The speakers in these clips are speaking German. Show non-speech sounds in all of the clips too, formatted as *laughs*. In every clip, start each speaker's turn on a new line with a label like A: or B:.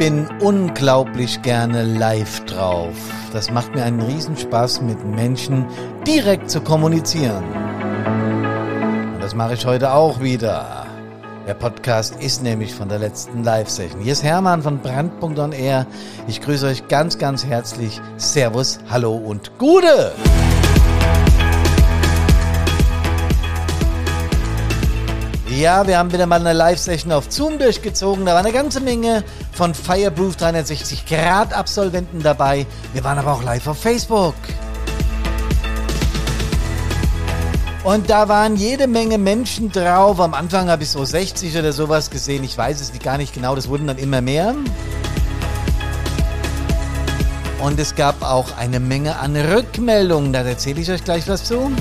A: bin unglaublich gerne live drauf. Das macht mir einen Riesenspaß, mit Menschen direkt zu kommunizieren. Und das mache ich heute auch wieder. Der Podcast ist nämlich von der letzten Live-Session. Hier ist Hermann von Brandpunkt Air. Ich grüße euch ganz, ganz herzlich. Servus, hallo und Gude! Ja, wir haben wieder mal eine Live-Session auf Zoom durchgezogen. Da war eine ganze Menge von Fireproof 360 Grad Absolventen dabei. Wir waren aber auch live auf Facebook. Und da waren jede Menge Menschen drauf. Am Anfang habe ich so 60 oder sowas gesehen. Ich weiß es gar nicht genau. Das wurden dann immer mehr. Und es gab auch eine Menge an Rückmeldungen. Da erzähle ich euch gleich was zu.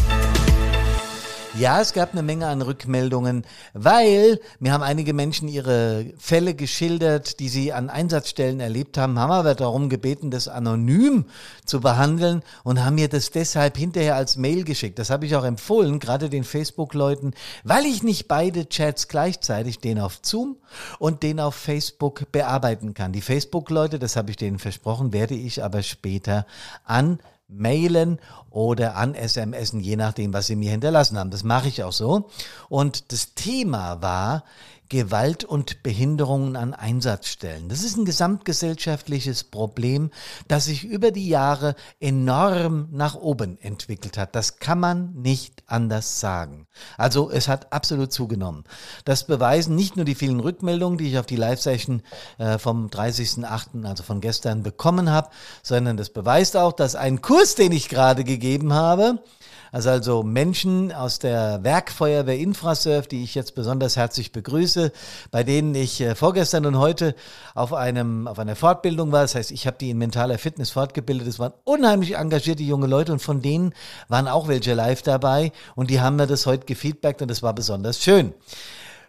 A: Ja, es gab eine Menge an Rückmeldungen, weil mir haben einige Menschen ihre Fälle geschildert, die sie an Einsatzstellen erlebt haben, haben aber darum gebeten, das anonym zu behandeln und haben mir das deshalb hinterher als Mail geschickt. Das habe ich auch empfohlen, gerade den Facebook-Leuten, weil ich nicht beide Chats gleichzeitig, den auf Zoom und den auf Facebook bearbeiten kann. Die Facebook-Leute, das habe ich denen versprochen, werde ich aber später an mailen oder an SMSen, je nachdem, was sie mir hinterlassen haben. Das mache ich auch so. Und das Thema war Gewalt und Behinderungen an Einsatzstellen. Das ist ein gesamtgesellschaftliches Problem, das sich über die Jahre enorm nach oben entwickelt hat. Das kann man nicht anders sagen. Also es hat absolut zugenommen. Das beweisen nicht nur die vielen Rückmeldungen, die ich auf die Live-Session äh, vom 30.08., also von gestern, bekommen habe, sondern das beweist auch, dass ein Kurs, den ich gerade gegeben habe, also also Menschen aus der Werkfeuerwehr Infrasurf, die ich jetzt besonders herzlich begrüße, bei denen ich äh, vorgestern und heute auf einem auf einer Fortbildung war. Das heißt, ich habe die in mentaler Fitness fortgebildet. Es waren unheimlich engagierte junge Leute und von denen waren auch welche live dabei und die haben mir das heute gefeedbackt und das war besonders schön.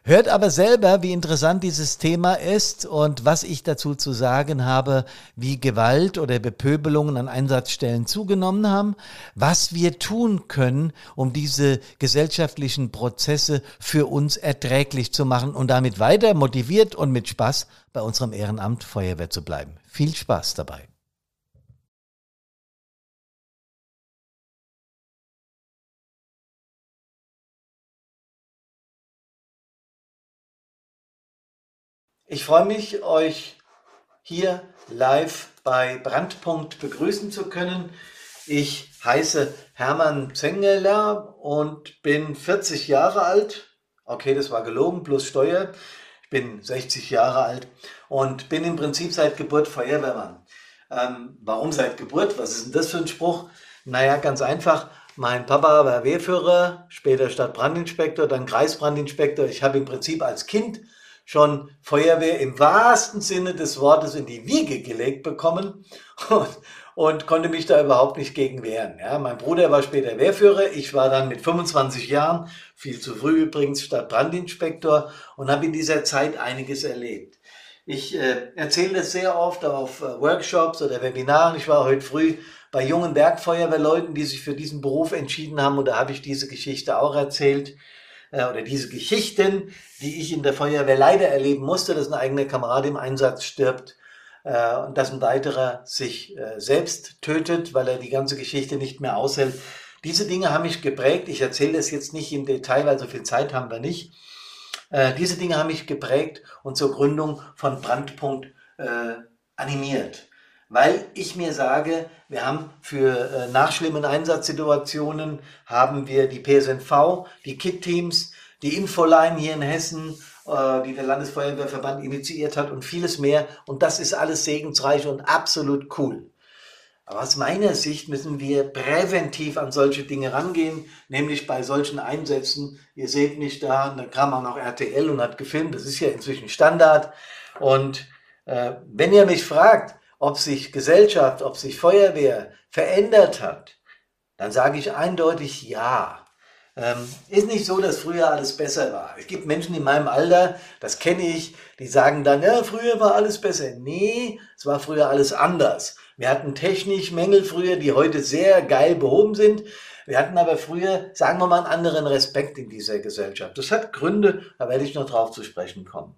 A: Hört aber selber, wie interessant dieses Thema ist und was ich dazu zu sagen habe, wie Gewalt oder Bepöbelungen an Einsatzstellen zugenommen haben, was wir tun können, um diese gesellschaftlichen Prozesse für uns erträglich zu machen und damit weiter motiviert und mit Spaß bei unserem Ehrenamt Feuerwehr zu bleiben. Viel Spaß dabei. Ich freue mich, euch hier live bei Brandpunkt begrüßen zu können. Ich heiße Hermann Zengeler und bin 40 Jahre alt. Okay, das war gelogen, plus Steuer. Ich bin 60 Jahre alt und bin im Prinzip seit Geburt Feuerwehrmann. Ähm, warum seit Geburt? Was ist denn das für ein Spruch? Naja, ganz einfach. Mein Papa war Wehrführer, später Stadtbrandinspektor, dann Kreisbrandinspektor. Ich habe im Prinzip als Kind schon Feuerwehr im wahrsten Sinne des Wortes in die Wiege gelegt bekommen und, und konnte mich da überhaupt nicht gegen wehren. Ja, mein Bruder war später Wehrführer, ich war dann mit 25 Jahren, viel zu früh übrigens, Stadtbrandinspektor und habe in dieser Zeit einiges erlebt. Ich äh, erzähle das sehr oft auf äh, Workshops oder Webinaren. Ich war heute früh bei jungen Bergfeuerwehrleuten, die sich für diesen Beruf entschieden haben und da habe ich diese Geschichte auch erzählt äh, oder diese Geschichten, die ich in der Feuerwehr leider erleben musste, dass ein eigener Kamerad im Einsatz stirbt äh, und dass ein weiterer sich äh, selbst tötet, weil er die ganze Geschichte nicht mehr aushält. Diese Dinge haben mich geprägt. Ich erzähle das jetzt nicht im Detail, weil so viel Zeit haben wir nicht. Äh, diese Dinge haben mich geprägt und zur Gründung von Brandpunkt äh, animiert weil ich mir sage, wir haben für äh, nach schlimmen Einsatzsituationen haben wir die PSNV, die KIT-Teams, die Infoline hier in Hessen, äh, die der Landesfeuerwehrverband initiiert hat und vieles mehr. Und das ist alles segensreich und absolut cool. Aber aus meiner Sicht müssen wir präventiv an solche Dinge rangehen, nämlich bei solchen Einsätzen. Ihr seht mich da, da kam auch noch RTL und hat gefilmt, das ist ja inzwischen Standard. Und äh, wenn ihr mich fragt, ob sich Gesellschaft, ob sich Feuerwehr verändert hat, dann sage ich eindeutig ja. Ähm, ist nicht so, dass früher alles besser war. Es gibt Menschen in meinem Alter, das kenne ich, die sagen dann, ja, früher war alles besser. Nee, es war früher alles anders. Wir hatten technisch Mängel früher, die heute sehr geil behoben sind. Wir hatten aber früher, sagen wir mal, einen anderen Respekt in dieser Gesellschaft. Das hat Gründe, da werde ich noch drauf zu sprechen kommen.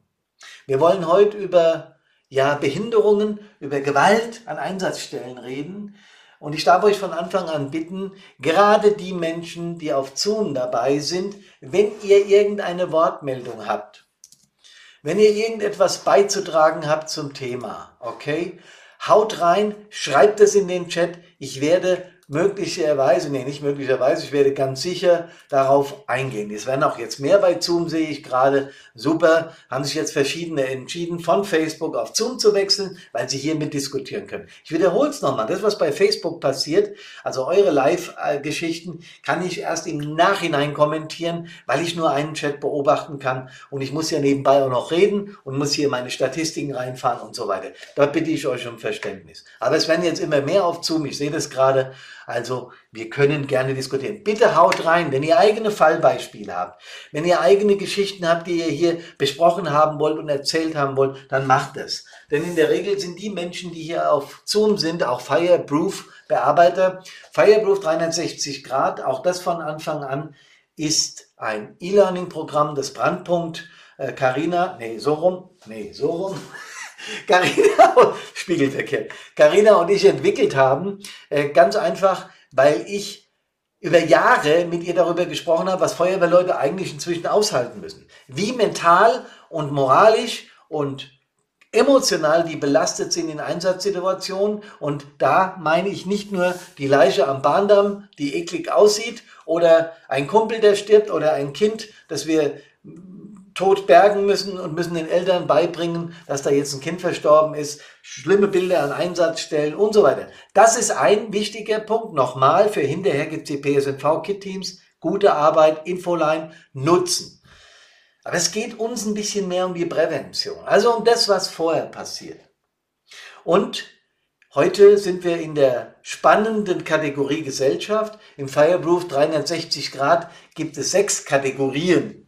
A: Wir wollen heute über ja, Behinderungen, über Gewalt an Einsatzstellen reden. Und ich darf euch von Anfang an bitten, gerade die Menschen, die auf Zoom dabei sind, wenn ihr irgendeine Wortmeldung habt, wenn ihr irgendetwas beizutragen habt zum Thema, okay, haut rein, schreibt es in den Chat. Ich werde möglicherweise, nee, nicht möglicherweise, ich werde ganz sicher darauf eingehen. Es werden auch jetzt mehr bei Zoom, sehe ich gerade. Super, haben sich jetzt verschiedene entschieden, von Facebook auf Zoom zu wechseln, weil sie hier mit diskutieren können. Ich wiederhole es nochmal, das, was bei Facebook passiert, also eure Live-Geschichten, kann ich erst im Nachhinein kommentieren, weil ich nur einen Chat beobachten kann und ich muss ja nebenbei auch noch reden und muss hier meine Statistiken reinfahren und so weiter. Da bitte ich euch um Verständnis. Aber es werden jetzt immer mehr auf Zoom, ich sehe das gerade, also wir können gerne diskutieren. Bitte haut rein, wenn ihr eigene Fallbeispiele habt, wenn ihr eigene Geschichten habt, die ihr hier besprochen haben wollt und erzählt haben wollt, dann macht es. Denn in der Regel sind die Menschen, die hier auf Zoom sind, auch Fireproof Bearbeiter. Fireproof 360 Grad, auch das von Anfang an, ist ein E-Learning-Programm des Brandpunkt. Carina, äh, nee, so rum, nee, so rum. *laughs* Carina, Spiegelverkehr. Carina und ich entwickelt haben, äh, ganz einfach, weil ich über Jahre mit ihr darüber gesprochen habe, was Feuerwehrleute eigentlich inzwischen aushalten müssen. Wie mental und moralisch und emotional die belastet sind in Einsatzsituationen. Und da meine ich nicht nur die Leiche am Bahndamm, die eklig aussieht, oder ein Kumpel, der stirbt, oder ein Kind, das wir tot bergen müssen und müssen den Eltern beibringen, dass da jetzt ein Kind verstorben ist, schlimme Bilder an Einsatzstellen und so weiter. Das ist ein wichtiger Punkt. Nochmal, für hinterher gibt es die PSNV-Kit-Teams, gute Arbeit, Infoline nutzen. Aber es geht uns ein bisschen mehr um die Prävention, also um das, was vorher passiert. Und heute sind wir in der spannenden Kategorie Gesellschaft. Im Fireproof 360 Grad gibt es sechs Kategorien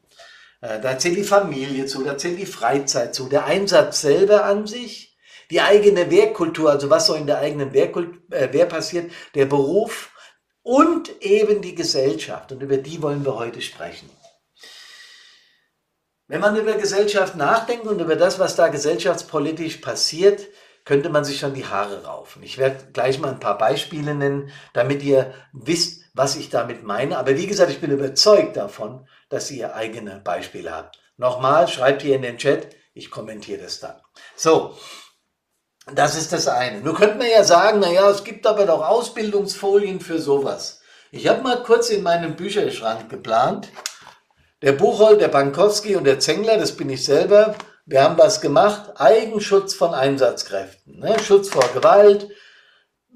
A: da zählt die Familie zu, da zählt die Freizeit zu, der Einsatz selber an sich, die eigene Wehrkultur, also was so in der eigenen Wehrkult, äh, Wehr passiert, der Beruf und eben die Gesellschaft. Und über die wollen wir heute sprechen. Wenn man über Gesellschaft nachdenkt und über das, was da gesellschaftspolitisch passiert, könnte man sich schon die Haare raufen. Ich werde gleich mal ein paar Beispiele nennen, damit ihr wisst, was ich damit meine. Aber wie gesagt, ich bin überzeugt davon, dass ihr eigene Beispiele habt. Nochmal, schreibt hier in den Chat, ich kommentiere das dann. So, das ist das eine. Nun könnte man ja sagen, naja, es gibt aber doch Ausbildungsfolien für sowas. Ich habe mal kurz in meinem Bücherschrank geplant. Der Buchhold, der Bankowski und der Zengler, das bin ich selber, wir haben was gemacht. Eigenschutz von Einsatzkräften. Ne? Schutz vor Gewalt,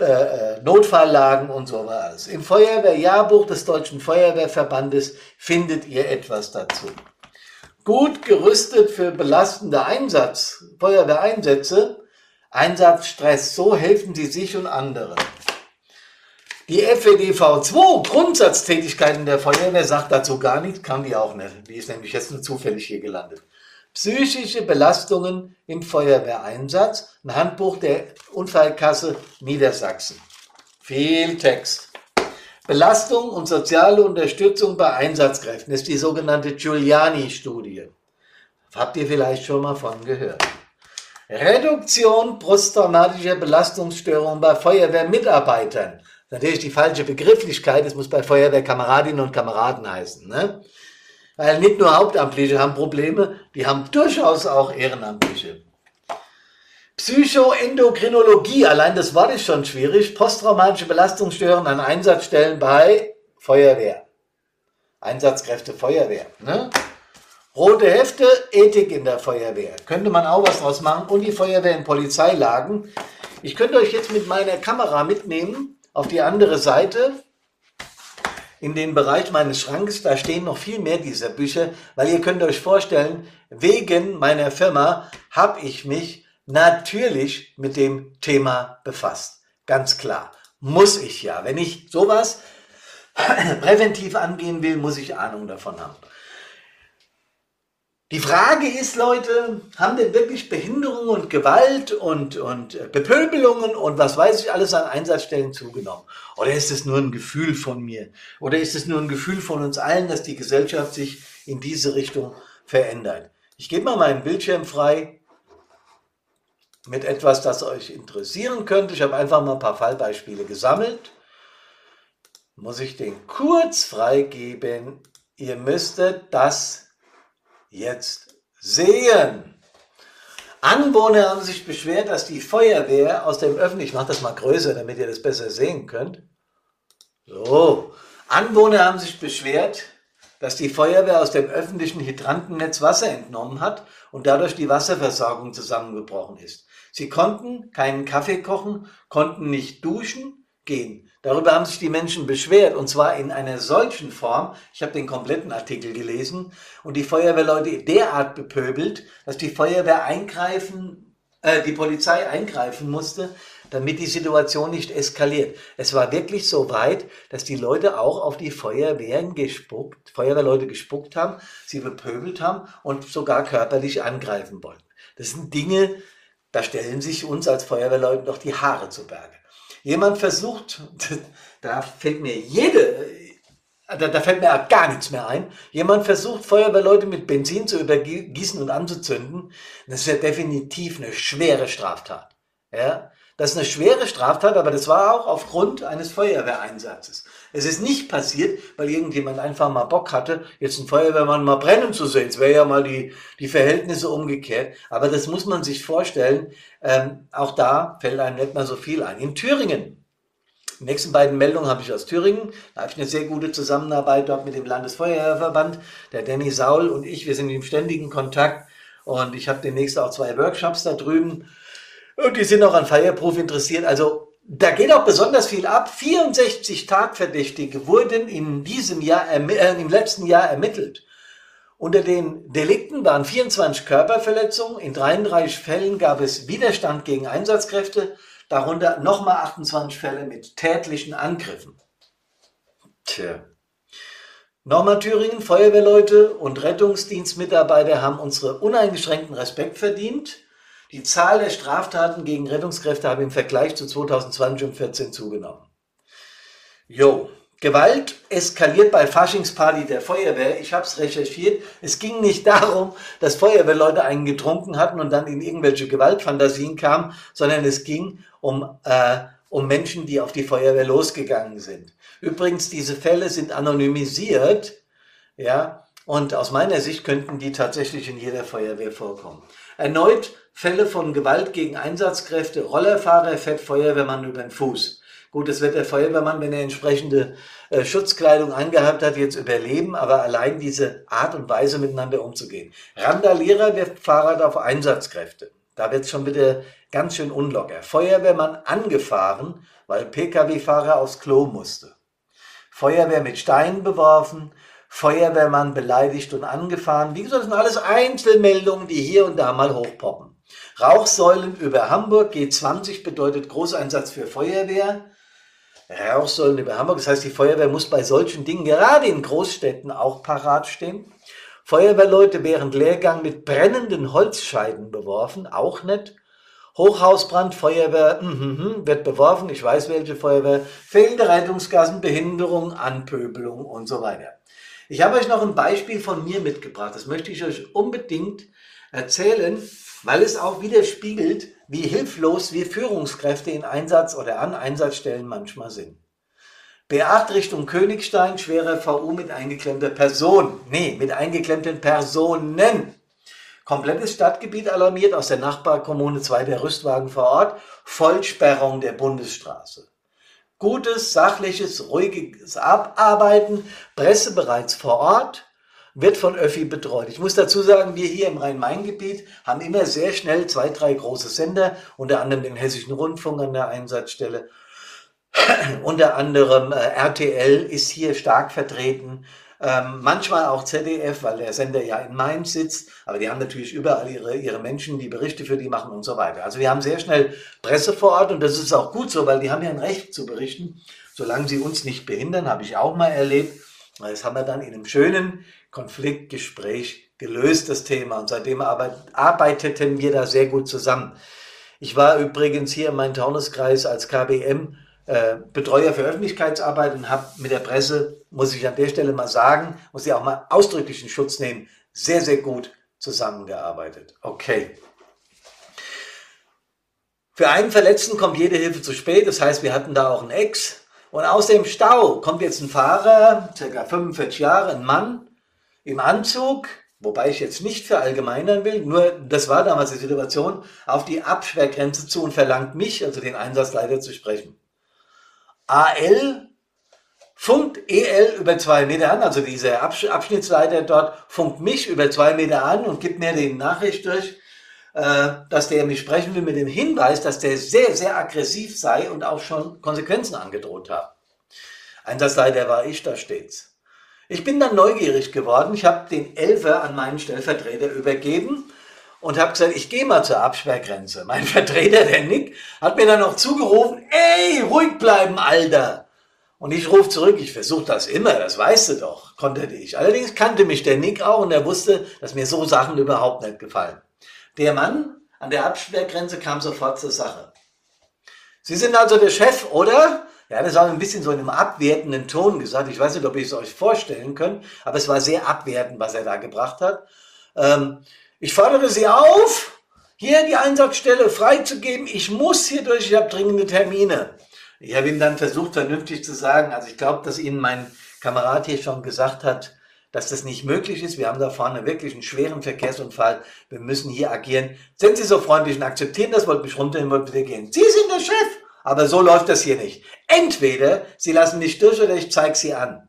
A: äh, äh, Notfalllagen und sowas. Im Feuerwehrjahrbuch des Deutschen Feuerwehrverbandes findet ihr etwas dazu. Gut gerüstet für belastende Einsatz, Feuerwehreinsätze, Einsatzstress, so helfen sie sich und anderen. Die FEDV 2, Grundsatztätigkeiten der Feuerwehr, sagt dazu gar nichts, kann die auch nicht. Die ist nämlich jetzt nur zufällig hier gelandet. Psychische Belastungen im Feuerwehreinsatz, ein Handbuch der Unfallkasse Niedersachsen. Viel Text. Belastung und soziale Unterstützung bei Einsatzkräften ist die sogenannte Giuliani-Studie. Habt ihr vielleicht schon mal von gehört. Reduktion posttraumatischer Belastungsstörungen bei Feuerwehrmitarbeitern. Natürlich die falsche Begrifflichkeit, es muss bei Feuerwehrkameradinnen und Kameraden heißen. Ne? Weil nicht nur Hauptamtliche haben Probleme, die haben durchaus auch Ehrenamtliche. Psychoendokrinologie, allein das Wort ist schon schwierig. Posttraumatische Belastungsstörungen an Einsatzstellen bei Feuerwehr. Einsatzkräfte Feuerwehr. Ne? Rote Hefte, Ethik in der Feuerwehr. Könnte man auch was draus machen. Und die Feuerwehr in Polizeilagen. Ich könnte euch jetzt mit meiner Kamera mitnehmen auf die andere Seite in den Bereich meines Schrankes, da stehen noch viel mehr dieser Bücher, weil ihr könnt euch vorstellen, wegen meiner Firma habe ich mich natürlich mit dem Thema befasst. Ganz klar. Muss ich ja. Wenn ich sowas *clears throat* präventiv angehen will, muss ich Ahnung davon haben. Die Frage ist, Leute, haben denn wirklich Behinderung und Gewalt und, und Bepöbelungen und was weiß ich alles an Einsatzstellen zugenommen? Oder ist es nur ein Gefühl von mir? Oder ist es nur ein Gefühl von uns allen, dass die Gesellschaft sich in diese Richtung verändert? Ich gebe mal meinen Bildschirm frei. mit etwas, das euch interessieren könnte. Ich habe einfach mal ein paar Fallbeispiele gesammelt. Muss ich den kurz freigeben? Ihr müsstet das jetzt sehen. Anwohner haben sich beschwert, dass die Feuerwehr aus dem öffentlichen, ich mache das mal größer, damit ihr das besser sehen könnt. So, Anwohner haben sich beschwert, dass die Feuerwehr aus dem öffentlichen Hydrantennetz Wasser entnommen hat und dadurch die Wasserversorgung zusammengebrochen ist. Sie konnten keinen Kaffee kochen, konnten nicht duschen, gehen. Darüber haben sich die Menschen beschwert und zwar in einer solchen Form. Ich habe den kompletten Artikel gelesen und die Feuerwehrleute derart bepöbelt, dass die Feuerwehr eingreifen, äh, die Polizei eingreifen musste, damit die Situation nicht eskaliert. Es war wirklich so weit, dass die Leute auch auf die Feuerwehren gespuckt, Feuerwehrleute gespuckt haben, sie bepöbelt haben und sogar körperlich angreifen wollten. Das sind Dinge, da stellen sich uns als Feuerwehrleute doch die Haare zu Berge. Jemand versucht, *laughs* da fällt mir jede, da, da, fällt mir gar nichts mehr ein. Jemand versucht, Feuerwehrleute mit Benzin zu übergießen und anzuzünden. Das ist ja definitiv eine schwere Straftat. Ja? Das ist eine schwere Straftat, aber das war auch aufgrund eines Feuerwehreinsatzes. Es ist nicht passiert, weil irgendjemand einfach mal Bock hatte, jetzt einen Feuerwehrmann mal brennen zu sehen. Es wäre ja mal die, die Verhältnisse umgekehrt. Aber das muss man sich vorstellen. Ähm, auch da fällt einem nicht mal so viel ein. In Thüringen. Die nächsten beiden Meldungen habe ich aus Thüringen. Da habe ich eine sehr gute Zusammenarbeit dort mit dem Landesfeuerwehrverband. Der Danny Saul und ich, wir sind im ständigen Kontakt. Und ich habe demnächst auch zwei Workshops da drüben. Und die sind auch an Fireproof interessiert. Also da geht auch besonders viel ab. 64 Tatverdächtige wurden in diesem Jahr, äh, im letzten Jahr ermittelt. Unter den Delikten waren 24 Körperverletzungen. In 33 Fällen gab es Widerstand gegen Einsatzkräfte. Darunter nochmal 28 Fälle mit tätlichen Angriffen. Tja. Nochmal Thüringen, Feuerwehrleute und Rettungsdienstmitarbeiter haben unsere uneingeschränkten Respekt verdient. Die Zahl der Straftaten gegen Rettungskräfte haben im Vergleich zu 2020 um 14 zugenommen. Jo, Gewalt eskaliert bei Faschingsparty der Feuerwehr. Ich habe es recherchiert. Es ging nicht *laughs* darum, dass Feuerwehrleute einen getrunken hatten und dann in irgendwelche Gewaltfantasien kamen, sondern es ging um, äh, um Menschen, die auf die Feuerwehr losgegangen sind. Übrigens, diese Fälle sind anonymisiert, ja, und aus meiner Sicht könnten die tatsächlich in jeder Feuerwehr vorkommen. Erneut Fälle von Gewalt gegen Einsatzkräfte, Rollerfahrer fährt Feuerwehrmann über den Fuß. Gut, das wird der Feuerwehrmann, wenn er entsprechende äh, Schutzkleidung angehabt hat, jetzt überleben, aber allein diese Art und Weise miteinander umzugehen. Randalierer wirft Fahrrad auf Einsatzkräfte. Da wird es schon wieder ganz schön unlocker. Feuerwehrmann angefahren, weil Pkw-Fahrer aufs Klo musste. Feuerwehr mit Steinen beworfen, Feuerwehrmann beleidigt und angefahren. Wie gesagt, das sind alles Einzelmeldungen, die hier und da mal hochpoppen. Rauchsäulen über Hamburg, G20 bedeutet Großeinsatz für Feuerwehr. Rauchsäulen über Hamburg, das heißt, die Feuerwehr muss bei solchen Dingen gerade in Großstädten auch parat stehen. Feuerwehrleute während Lehrgang mit brennenden Holzscheiden beworfen, auch nicht. Hochhausbrand, Feuerwehr mm, mm, wird beworfen, ich weiß welche Feuerwehr, fehlende Rettungsgassen, Behinderung, Anpöbelung und so weiter. Ich habe euch noch ein Beispiel von mir mitgebracht. Das möchte ich euch unbedingt erzählen, weil es auch widerspiegelt, wie hilflos wir Führungskräfte in Einsatz oder an Einsatzstellen manchmal sind. B8 Richtung Königstein, schwerer VU mit eingeklemmter Person. Nee, mit eingeklemmten Personen. Komplettes Stadtgebiet alarmiert aus der Nachbarkommune 2 der Rüstwagen vor Ort. Vollsperrung der Bundesstraße gutes, sachliches, ruhiges Abarbeiten, Presse bereits vor Ort, wird von Öffi betreut. Ich muss dazu sagen, wir hier im Rhein-Main-Gebiet haben immer sehr schnell zwei, drei große Sender, unter anderem den Hessischen Rundfunk an der Einsatzstelle. *clears throat* unter anderem äh, RTL ist hier stark vertreten. Ähm, manchmal auch ZDF, weil der Sender ja in Mainz sitzt, aber die haben natürlich überall ihre, ihre Menschen, die Berichte für die machen und so weiter. Also wir haben sehr schnell Presse vor Ort und das ist auch gut so, weil die haben ja ein Recht zu berichten, solange sie uns nicht behindern, habe ich auch mal erlebt. Das haben wir dann in einem schönen Konfliktgespräch gelöst, das Thema. Und seitdem arbeiteten wir da sehr gut zusammen. Ich war übrigens hier in meinem Taunuskreis als KBM äh, Betreuer für Öffentlichkeitsarbeit und habe mit der Presse, muss ich an der Stelle mal sagen, muss ich auch mal ausdrücklichen Schutz nehmen, sehr, sehr gut zusammengearbeitet. Okay. Für einen Verletzten kommt jede Hilfe zu spät. Das heißt, wir hatten da auch einen Ex. Und aus dem Stau kommt jetzt ein Fahrer, circa 45 Jahre, ein Mann im Anzug, wobei ich jetzt nicht verallgemeinern will, nur das war damals die Situation, auf die Absperrgrenze zu und verlangt mich, also den Einsatzleiter, zu sprechen. AL funkt EL über zwei Meter an, also dieser Abschnittsleiter dort funkt mich über zwei Meter an und gibt mir die Nachricht durch, äh, dass der mich sprechen will mit dem Hinweis, dass der sehr, sehr aggressiv sei und auch schon Konsequenzen angedroht hat. Einsatzleiter war ich da stets. Ich bin dann neugierig geworden. Ich habe den Elfer an meinen Stellvertreter übergeben und habe gesagt, ich gehe mal zur Absperrgrenze. Mein *laughs* Vertreter, der Nick, hat mir dann noch zugerufen, ey, ruhig bleiben, Alter. Und ich rufe zurück, ich versuche das immer, das weißt du doch, konnte ich. Allerdings kannte mich der Nick auch und er wusste, dass mir so Sachen überhaupt nicht gefallen. Der Mann an der Absperrgrenze kam sofort zur Sache. Sie sind also der Chef, oder? Ja, das war ein bisschen so in einem abwertenden Ton gesagt. Ich weiß nicht, ob ihr es euch vorstellen könnt, aber es war sehr abwertend, was er da gebracht hat. Ähm, ich fordere Sie auf, hier die Einsatzstelle freizugeben. Ich muss hier durch, ich habe dringende Termine. Ich habe ihm dann versucht, vernünftig zu sagen, also ich glaube, dass Ihnen mein Kamerad hier schon gesagt hat, dass das nicht möglich ist. Wir haben da vorne wirklich einen schweren Verkehrsunfall. Wir müssen hier agieren. Sind Sie so freundlich und akzeptieren das, wollt mich runternehmen, wollt bitte gehen. Sie sind der Chef. Aber so läuft das hier nicht. Entweder Sie lassen mich durch oder ich zeige Sie an.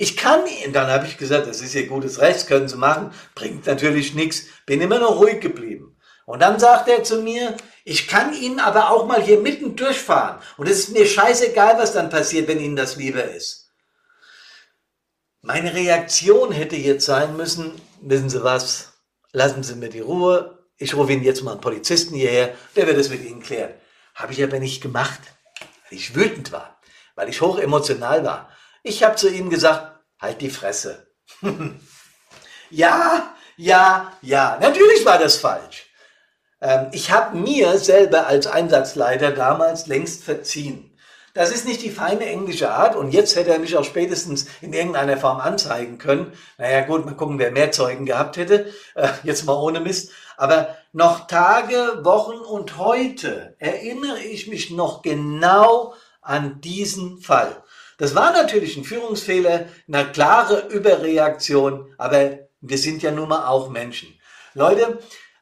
A: Ich kann Ihnen, dann habe ich gesagt, das ist Ihr gutes Recht, können Sie machen, bringt natürlich nichts, bin immer noch ruhig geblieben. Und dann sagt er zu mir, ich kann Ihnen aber auch mal hier mitten durchfahren. Und es ist mir scheißegal, was dann passiert, wenn Ihnen das lieber ist. Meine Reaktion hätte jetzt sein müssen, wissen Sie was, lassen Sie mir die Ruhe, ich rufe Ihnen jetzt mal einen Polizisten hierher, der wird es mit Ihnen klären. Habe ich aber nicht gemacht, weil ich wütend war, weil ich hoch emotional war. Ich habe zu ihm gesagt, halt die Fresse. *laughs* ja, ja, ja, natürlich war das falsch. Ähm, ich habe mir selber als Einsatzleiter damals längst verziehen. Das ist nicht die feine englische Art und jetzt hätte er mich auch spätestens in irgendeiner Form anzeigen können. Naja gut, mal gucken, wer mehr Zeugen gehabt hätte. Äh, jetzt mal ohne Mist. Aber noch Tage, Wochen und heute erinnere ich mich noch genau an diesen Fall. Das war natürlich ein Führungsfehler, eine klare Überreaktion, aber wir sind ja nun mal auch Menschen. Leute,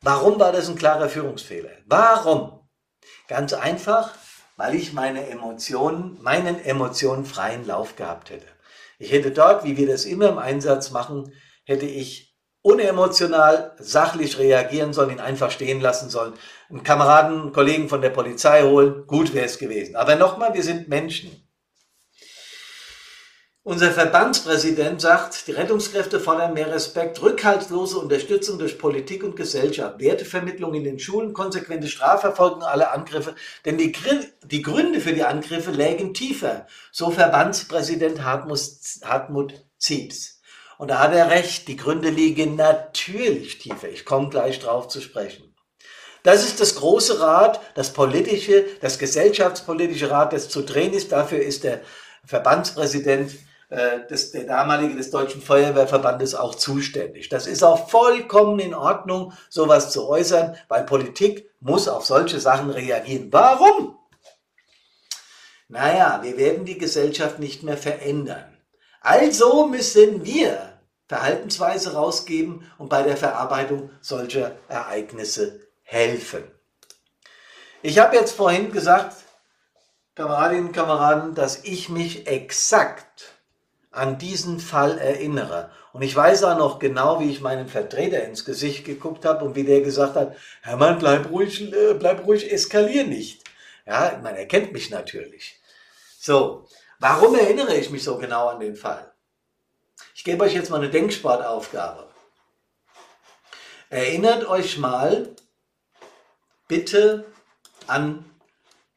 A: Warum war das ein klarer Führungsfehler? Warum? Ganz einfach, weil ich meine Emotionen, meinen Emotionen freien Lauf gehabt hätte. Ich hätte dort, wie wir das immer im Einsatz machen, hätte ich unemotional, sachlich reagieren sollen, ihn einfach stehen lassen sollen, einen Kameraden, einen Kollegen von der Polizei holen, gut wäre es gewesen. Aber nochmal, wir sind Menschen. Unser Verbandspräsident sagt, die Rettungskräfte fordern mehr Respekt, rückhaltlose Unterstützung durch Politik und Gesellschaft, Wertevermittlung in den Schulen, konsequente Strafverfolgung aller Angriffe, denn die, die Gründe für die Angriffe lägen tiefer, so Verbandspräsident Hartmut, Hartmut Zieps. Und da hat er recht, die Gründe liegen natürlich tiefer. Ich komme gleich drauf zu sprechen. Das ist das große Rad, das politische, das gesellschaftspolitische Rad, das zu drehen ist. Dafür ist der Verbandspräsident äh, des, der damalige des Deutschen Feuerwehrverbandes auch zuständig. Das ist auch vollkommen in Ordnung, sowas zu äußern, weil Politik muss auf solche Sachen reagieren. Warum? Naja, wir werden die Gesellschaft nicht mehr verändern. Also müssen wir Verhaltensweise rausgeben und bei der Verarbeitung solcher Ereignisse helfen. Ich habe jetzt vorhin gesagt, Kameradinnen und Kameraden, dass ich mich exakt an diesen Fall erinnere. Und ich weiß auch noch genau, wie ich meinem Vertreter ins Gesicht geguckt habe und wie der gesagt hat, Hermann, bleib ruhig, äh, bleib ruhig, eskalier nicht. Ja, man erkennt mich natürlich. So, warum erinnere ich mich so genau an den Fall? Ich gebe euch jetzt mal eine Denksportaufgabe. Erinnert euch mal bitte an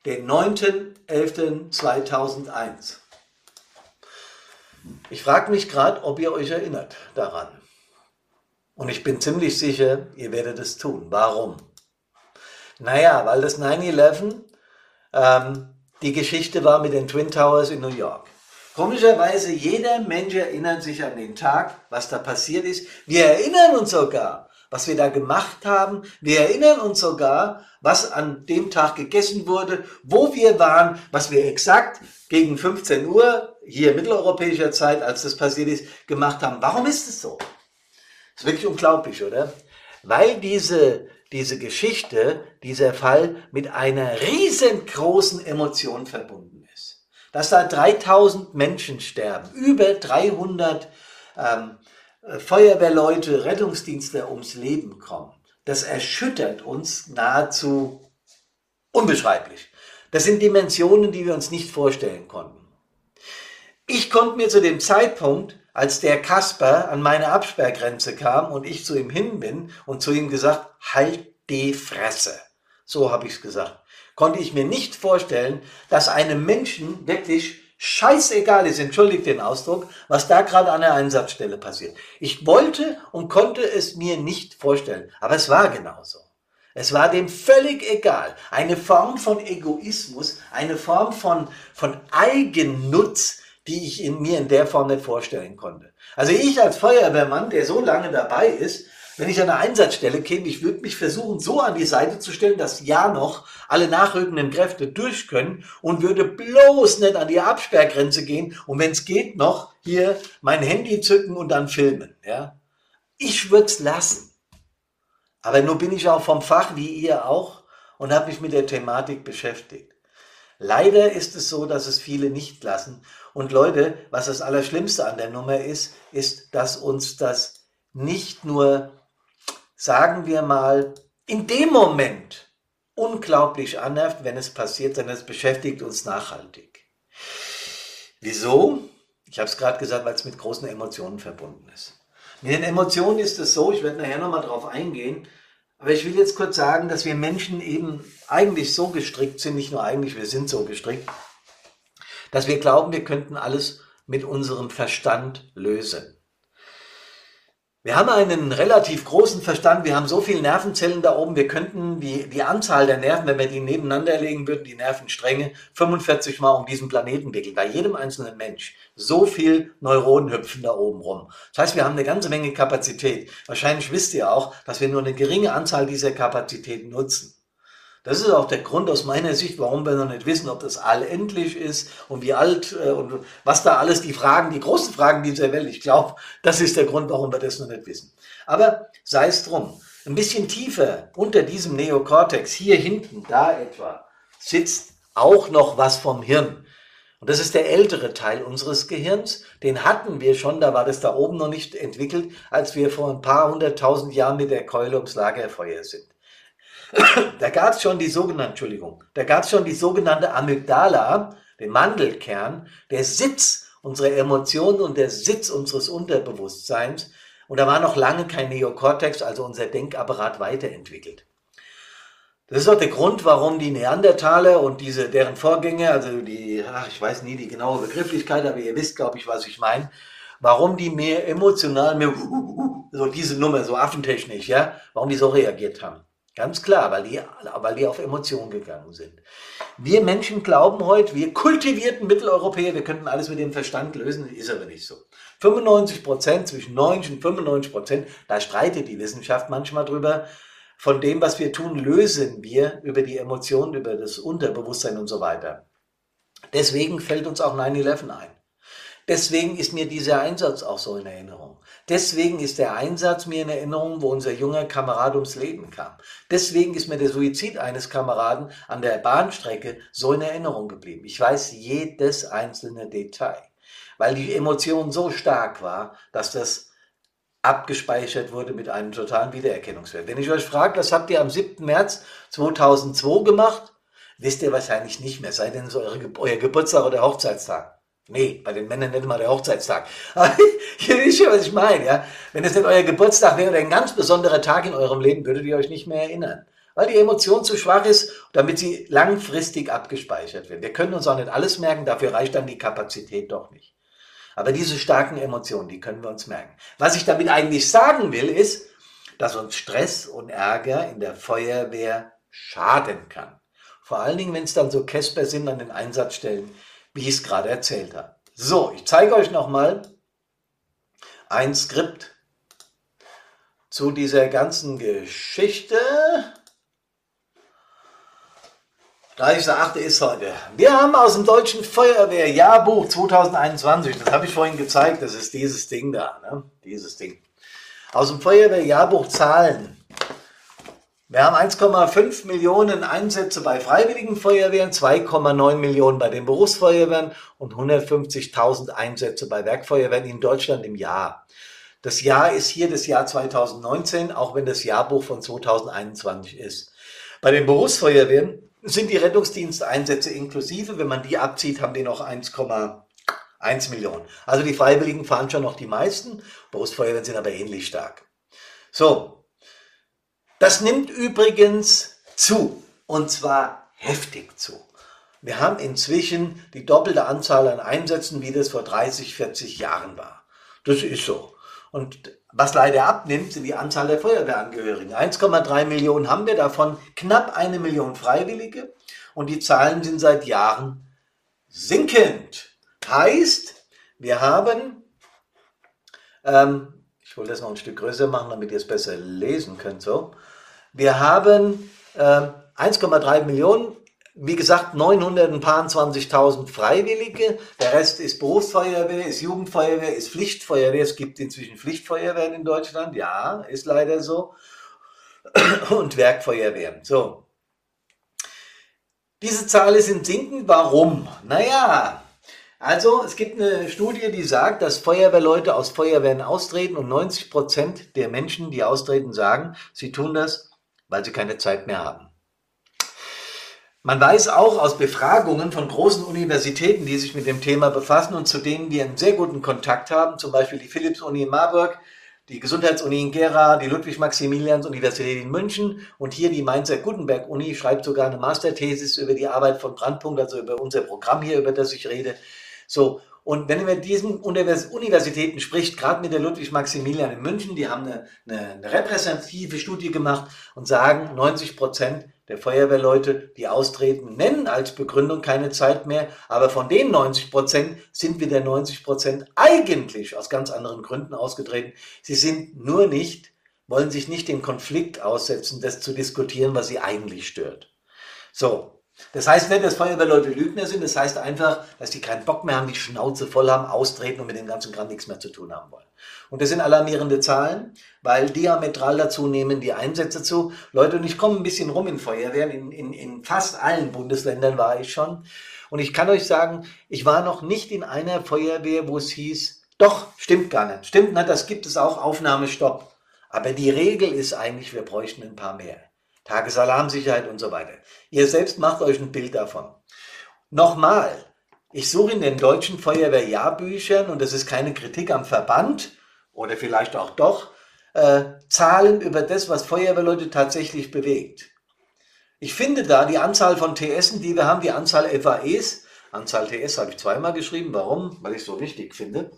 A: den 9.11.2001. Ich frage mich gerade, ob ihr euch erinnert daran. Und ich bin ziemlich sicher, ihr werdet es tun. Warum? Naja, weil das 9-11 ähm, die Geschichte war mit den Twin Towers in New York. Komischerweise, jeder Mensch erinnert sich an den Tag, was da passiert ist. Wir erinnern uns sogar, was wir da gemacht haben. Wir erinnern uns sogar, was an dem Tag gegessen wurde, wo wir waren, was wir exakt gegen 15 Uhr hier mitteleuropäischer Zeit, als das passiert ist, gemacht haben. Warum ist es so? Ist wirklich unglaublich, oder? Weil diese, diese Geschichte, dieser Fall mit einer riesengroßen Emotion verbunden ist. Dass da 3000 Menschen sterben, über 300 ähm, Feuerwehrleute, Rettungsdienste ums Leben kommen. Das erschüttert uns nahezu unbeschreiblich. Das sind Dimensionen, die wir uns nicht vorstellen konnten. Ich konnte mir zu dem Zeitpunkt, als der Kasper an meine Absperrgrenze kam und ich zu ihm hin bin und zu ihm gesagt, halt die Fresse. So habe ich es gesagt. Konnte ich mir nicht vorstellen, dass einem Menschen wirklich scheißegal ist, entschuldigt den Ausdruck, was da gerade an der Einsatzstelle passiert. Ich wollte und konnte es mir nicht vorstellen, aber es war genauso. Es war dem völlig egal. Eine Form von Egoismus, eine Form von, von Eigennutz, die ich in mir in der Form nicht vorstellen konnte. Also ich als Feuerwehrmann, der so lange dabei ist, wenn ich an eine Einsatzstelle käme, ich würde mich versuchen, so an die Seite zu stellen, dass ja noch alle nachrückenden Kräfte durch können und würde bloß nicht an die Absperrgrenze gehen und wenn es geht, noch hier mein Handy zücken und dann filmen. Ja? Ich würde es lassen. Aber nur bin ich auch vom Fach, wie ihr auch, und habe mich mit der Thematik beschäftigt. Leider ist es so, dass es viele nicht lassen. Und Leute, was das Allerschlimmste an der Nummer ist, ist, dass uns das nicht nur sagen wir mal, in dem Moment unglaublich annervt, wenn es passiert, sondern es beschäftigt uns nachhaltig. Wieso? Ich habe es gerade gesagt, weil es mit großen Emotionen verbunden ist. Mit den Emotionen ist es so, ich werde nachher nochmal drauf eingehen, aber ich will jetzt kurz sagen, dass wir Menschen eben eigentlich so gestrickt sind, nicht nur eigentlich, wir sind so gestrickt, dass wir glauben, wir könnten alles mit unserem Verstand lösen. Wir haben einen relativ großen Verstand, wir haben so viele Nervenzellen da oben, wir könnten die, die Anzahl der Nerven, wenn wir die nebeneinander legen würden, die Nervenstränge, 45 Mal um diesen Planeten wickeln, bei jedem einzelnen Mensch. So viel Neuronen hüpfen da oben rum. Das heißt, wir haben eine ganze Menge Kapazität. Wahrscheinlich wisst ihr auch, dass wir nur eine geringe Anzahl dieser Kapazitäten nutzen. Das ist auch der Grund aus meiner Sicht, warum wir noch nicht wissen, ob das All endlich ist und wie alt äh, und was da alles die Fragen, die großen Fragen dieser Welt. Ich glaube, das ist der Grund, warum wir das noch nicht wissen. Aber sei es drum. Ein bisschen tiefer unter diesem Neokortex, hier hinten, da etwa, sitzt auch noch was vom Hirn. Und das ist der ältere Teil unseres Gehirns. Den hatten wir schon, da war das da oben noch nicht entwickelt, als wir vor ein paar hunderttausend Jahren mit der Keule ums Lagerfeuer sind da gab es schon die sogenannte, Entschuldigung, da gab es schon die sogenannte Amygdala, den Mandelkern, der Sitz unserer Emotionen und der Sitz unseres Unterbewusstseins. Und da war noch lange kein Neokortex, also unser Denkapparat weiterentwickelt. Das ist auch der Grund, warum die Neandertaler und diese, deren Vorgänger, also die, ach, ich weiß nie die genaue Begrifflichkeit, aber ihr wisst, glaube ich, was ich meine, warum die mehr emotional, mehr, so diese Nummer, so affentechnisch, ja, warum die so reagiert haben. Ganz klar, weil die, weil die auf Emotionen gegangen sind. Wir Menschen glauben heute, wir kultivierten Mitteleuropäer, wir könnten alles mit dem Verstand lösen, ist aber nicht so. 95 Prozent, zwischen 90 und 95 Prozent, da streitet die Wissenschaft manchmal drüber, von dem, was wir tun, lösen wir über die Emotionen, über das Unterbewusstsein und so weiter. Deswegen fällt uns auch 9-11 ein. Deswegen ist mir dieser Einsatz auch so in Erinnerung. Deswegen ist der Einsatz mir in Erinnerung, wo unser junger Kamerad ums Leben kam. Deswegen ist mir der Suizid eines Kameraden an der Bahnstrecke so in Erinnerung geblieben. Ich weiß jedes einzelne Detail, weil die Emotion so stark war, dass das abgespeichert wurde mit einem totalen Wiedererkennungswert. Wenn ich euch frage, was habt ihr am 7. März 2002 gemacht, wisst ihr wahrscheinlich nicht mehr, sei denn es euer Geburtstag oder Hochzeitstag. Nee, bei den Männern nennt man der Hochzeitstag. Aber *laughs* ihr wisst ja, was ich meine, ja. Wenn es nicht euer Geburtstag wäre oder ein ganz besonderer Tag in eurem Leben, würdet ihr euch nicht mehr erinnern. Weil die Emotion zu schwach ist, damit sie langfristig abgespeichert wird. Wir können uns auch nicht alles merken, dafür reicht dann die Kapazität doch nicht. Aber diese starken Emotionen, die können wir uns merken. Was ich damit eigentlich sagen will, ist, dass uns Stress und Ärger in der Feuerwehr schaden kann. Vor allen Dingen, wenn es dann so Käsper sind an den Einsatzstellen, wie ich es gerade erzählt habe. So, ich zeige euch nochmal ein Skript. zu dieser ganzen Geschichte. 30.8. ist heute. Wir haben aus dem Deutschen Feuerwehrjahrbuch 2021, das habe ich vorhin gezeigt, das ist dieses Ding da, ne? dieses Ding. Aus dem Feuerwehrjahrbuch Zahlen. Wir haben 1,5 Millionen Einsätze bei Freiwilligen Feuerwehren, 2,9 Millionen bei den Berufsfeuerwehren und 150.000 Einsätze bei Werkfeuerwehren in Deutschland im Jahr. Das Jahr ist hier das Jahr 2019, auch wenn das Jahrbuch von 2021 ist. Bei den Berufsfeuerwehren sind die Rettungsdiensteinsätze inklusive. Wenn man die abzieht, haben die noch 1,1 Millionen. Also die Freiwilligen fahren schon noch die meisten. Berufsfeuerwehren sind aber ähnlich stark. So. Das nimmt übrigens zu. Und zwar heftig zu. Wir haben inzwischen die doppelte Anzahl an Einsätzen, wie das vor 30, 40 Jahren war. Das ist so. Und was leider abnimmt, sind die Anzahl der Feuerwehrangehörigen. 1,3 Millionen haben wir, davon knapp eine Million Freiwillige. Und die Zahlen sind seit Jahren sinkend. Heißt, wir haben, ähm, ich wollte das noch ein Stück größer machen, damit ihr es besser lesen könnt. So, wir haben äh, 1,3 Millionen wie gesagt, 920.000 Freiwillige. Der Rest ist Berufsfeuerwehr, ist Jugendfeuerwehr, ist Pflichtfeuerwehr. Es gibt inzwischen Pflichtfeuerwehren in Deutschland. Ja, ist leider so. *clears throat* Und Werkfeuerwehren. So. Diese Zahlen sind sinkend. Warum? Naja, also es gibt eine Studie, die sagt, dass Feuerwehrleute aus Feuerwehren austreten und 90 Prozent der Menschen, die austreten, sagen, sie tun das, weil sie keine Zeit mehr haben. Man weiß auch aus Befragungen von großen Universitäten, die sich mit dem Thema befassen und zu denen wir einen sehr guten Kontakt haben, zum Beispiel die Philips-Uni in Marburg, die Gesundheitsuni in Gera, die Ludwig-Maximilians-Universität in München und hier die Mainzer Gutenberg-Uni schreibt sogar eine Masterthesis über die Arbeit von Brandpunkt, also über unser Programm hier, über das ich rede. So, und wenn man mit diesen Universitäten spricht, gerade mit der Ludwig-Maximilian in München, die haben eine, eine, eine repräsentative Studie gemacht und sagen, 90 Prozent der Feuerwehrleute, die austreten, nennen als Begründung keine Zeit mehr, aber von den 90 Prozent sind wieder 90 Prozent eigentlich aus ganz anderen Gründen ausgetreten. Sie sind nur nicht, wollen sich nicht dem Konflikt aussetzen, das zu diskutieren, was sie eigentlich stört. So. Das heißt nicht, dass Feuerwehrleute Lügner sind, das heißt einfach, dass die keinen Bock mehr haben, die Schnauze voll haben, austreten und mit dem ganzen Kram nichts mehr zu tun haben wollen. Und das sind alarmierende Zahlen, weil diametral dazu nehmen die Einsätze zu. Leute, und ich komme ein bisschen rum in Feuerwehren, in, in, in fast allen Bundesländern war ich schon. Und ich kann euch sagen, ich war noch nicht in einer Feuerwehr, wo es hieß, doch, stimmt gar nicht. Stimmt nicht, das gibt es auch, Aufnahmestopp. Aber die Regel ist eigentlich, wir bräuchten ein paar mehr. Tagesalarmsicherheit und so weiter. Ihr selbst macht euch ein Bild davon. Nochmal, ich suche in den deutschen Feuerwehrjahrbüchern, und das ist keine Kritik am Verband, oder vielleicht auch doch, äh, Zahlen über das, was Feuerwehrleute tatsächlich bewegt. Ich finde da die Anzahl von TSen, die wir haben, die Anzahl FAEs, Anzahl TS habe ich zweimal geschrieben. Warum? Weil ich es so wichtig finde.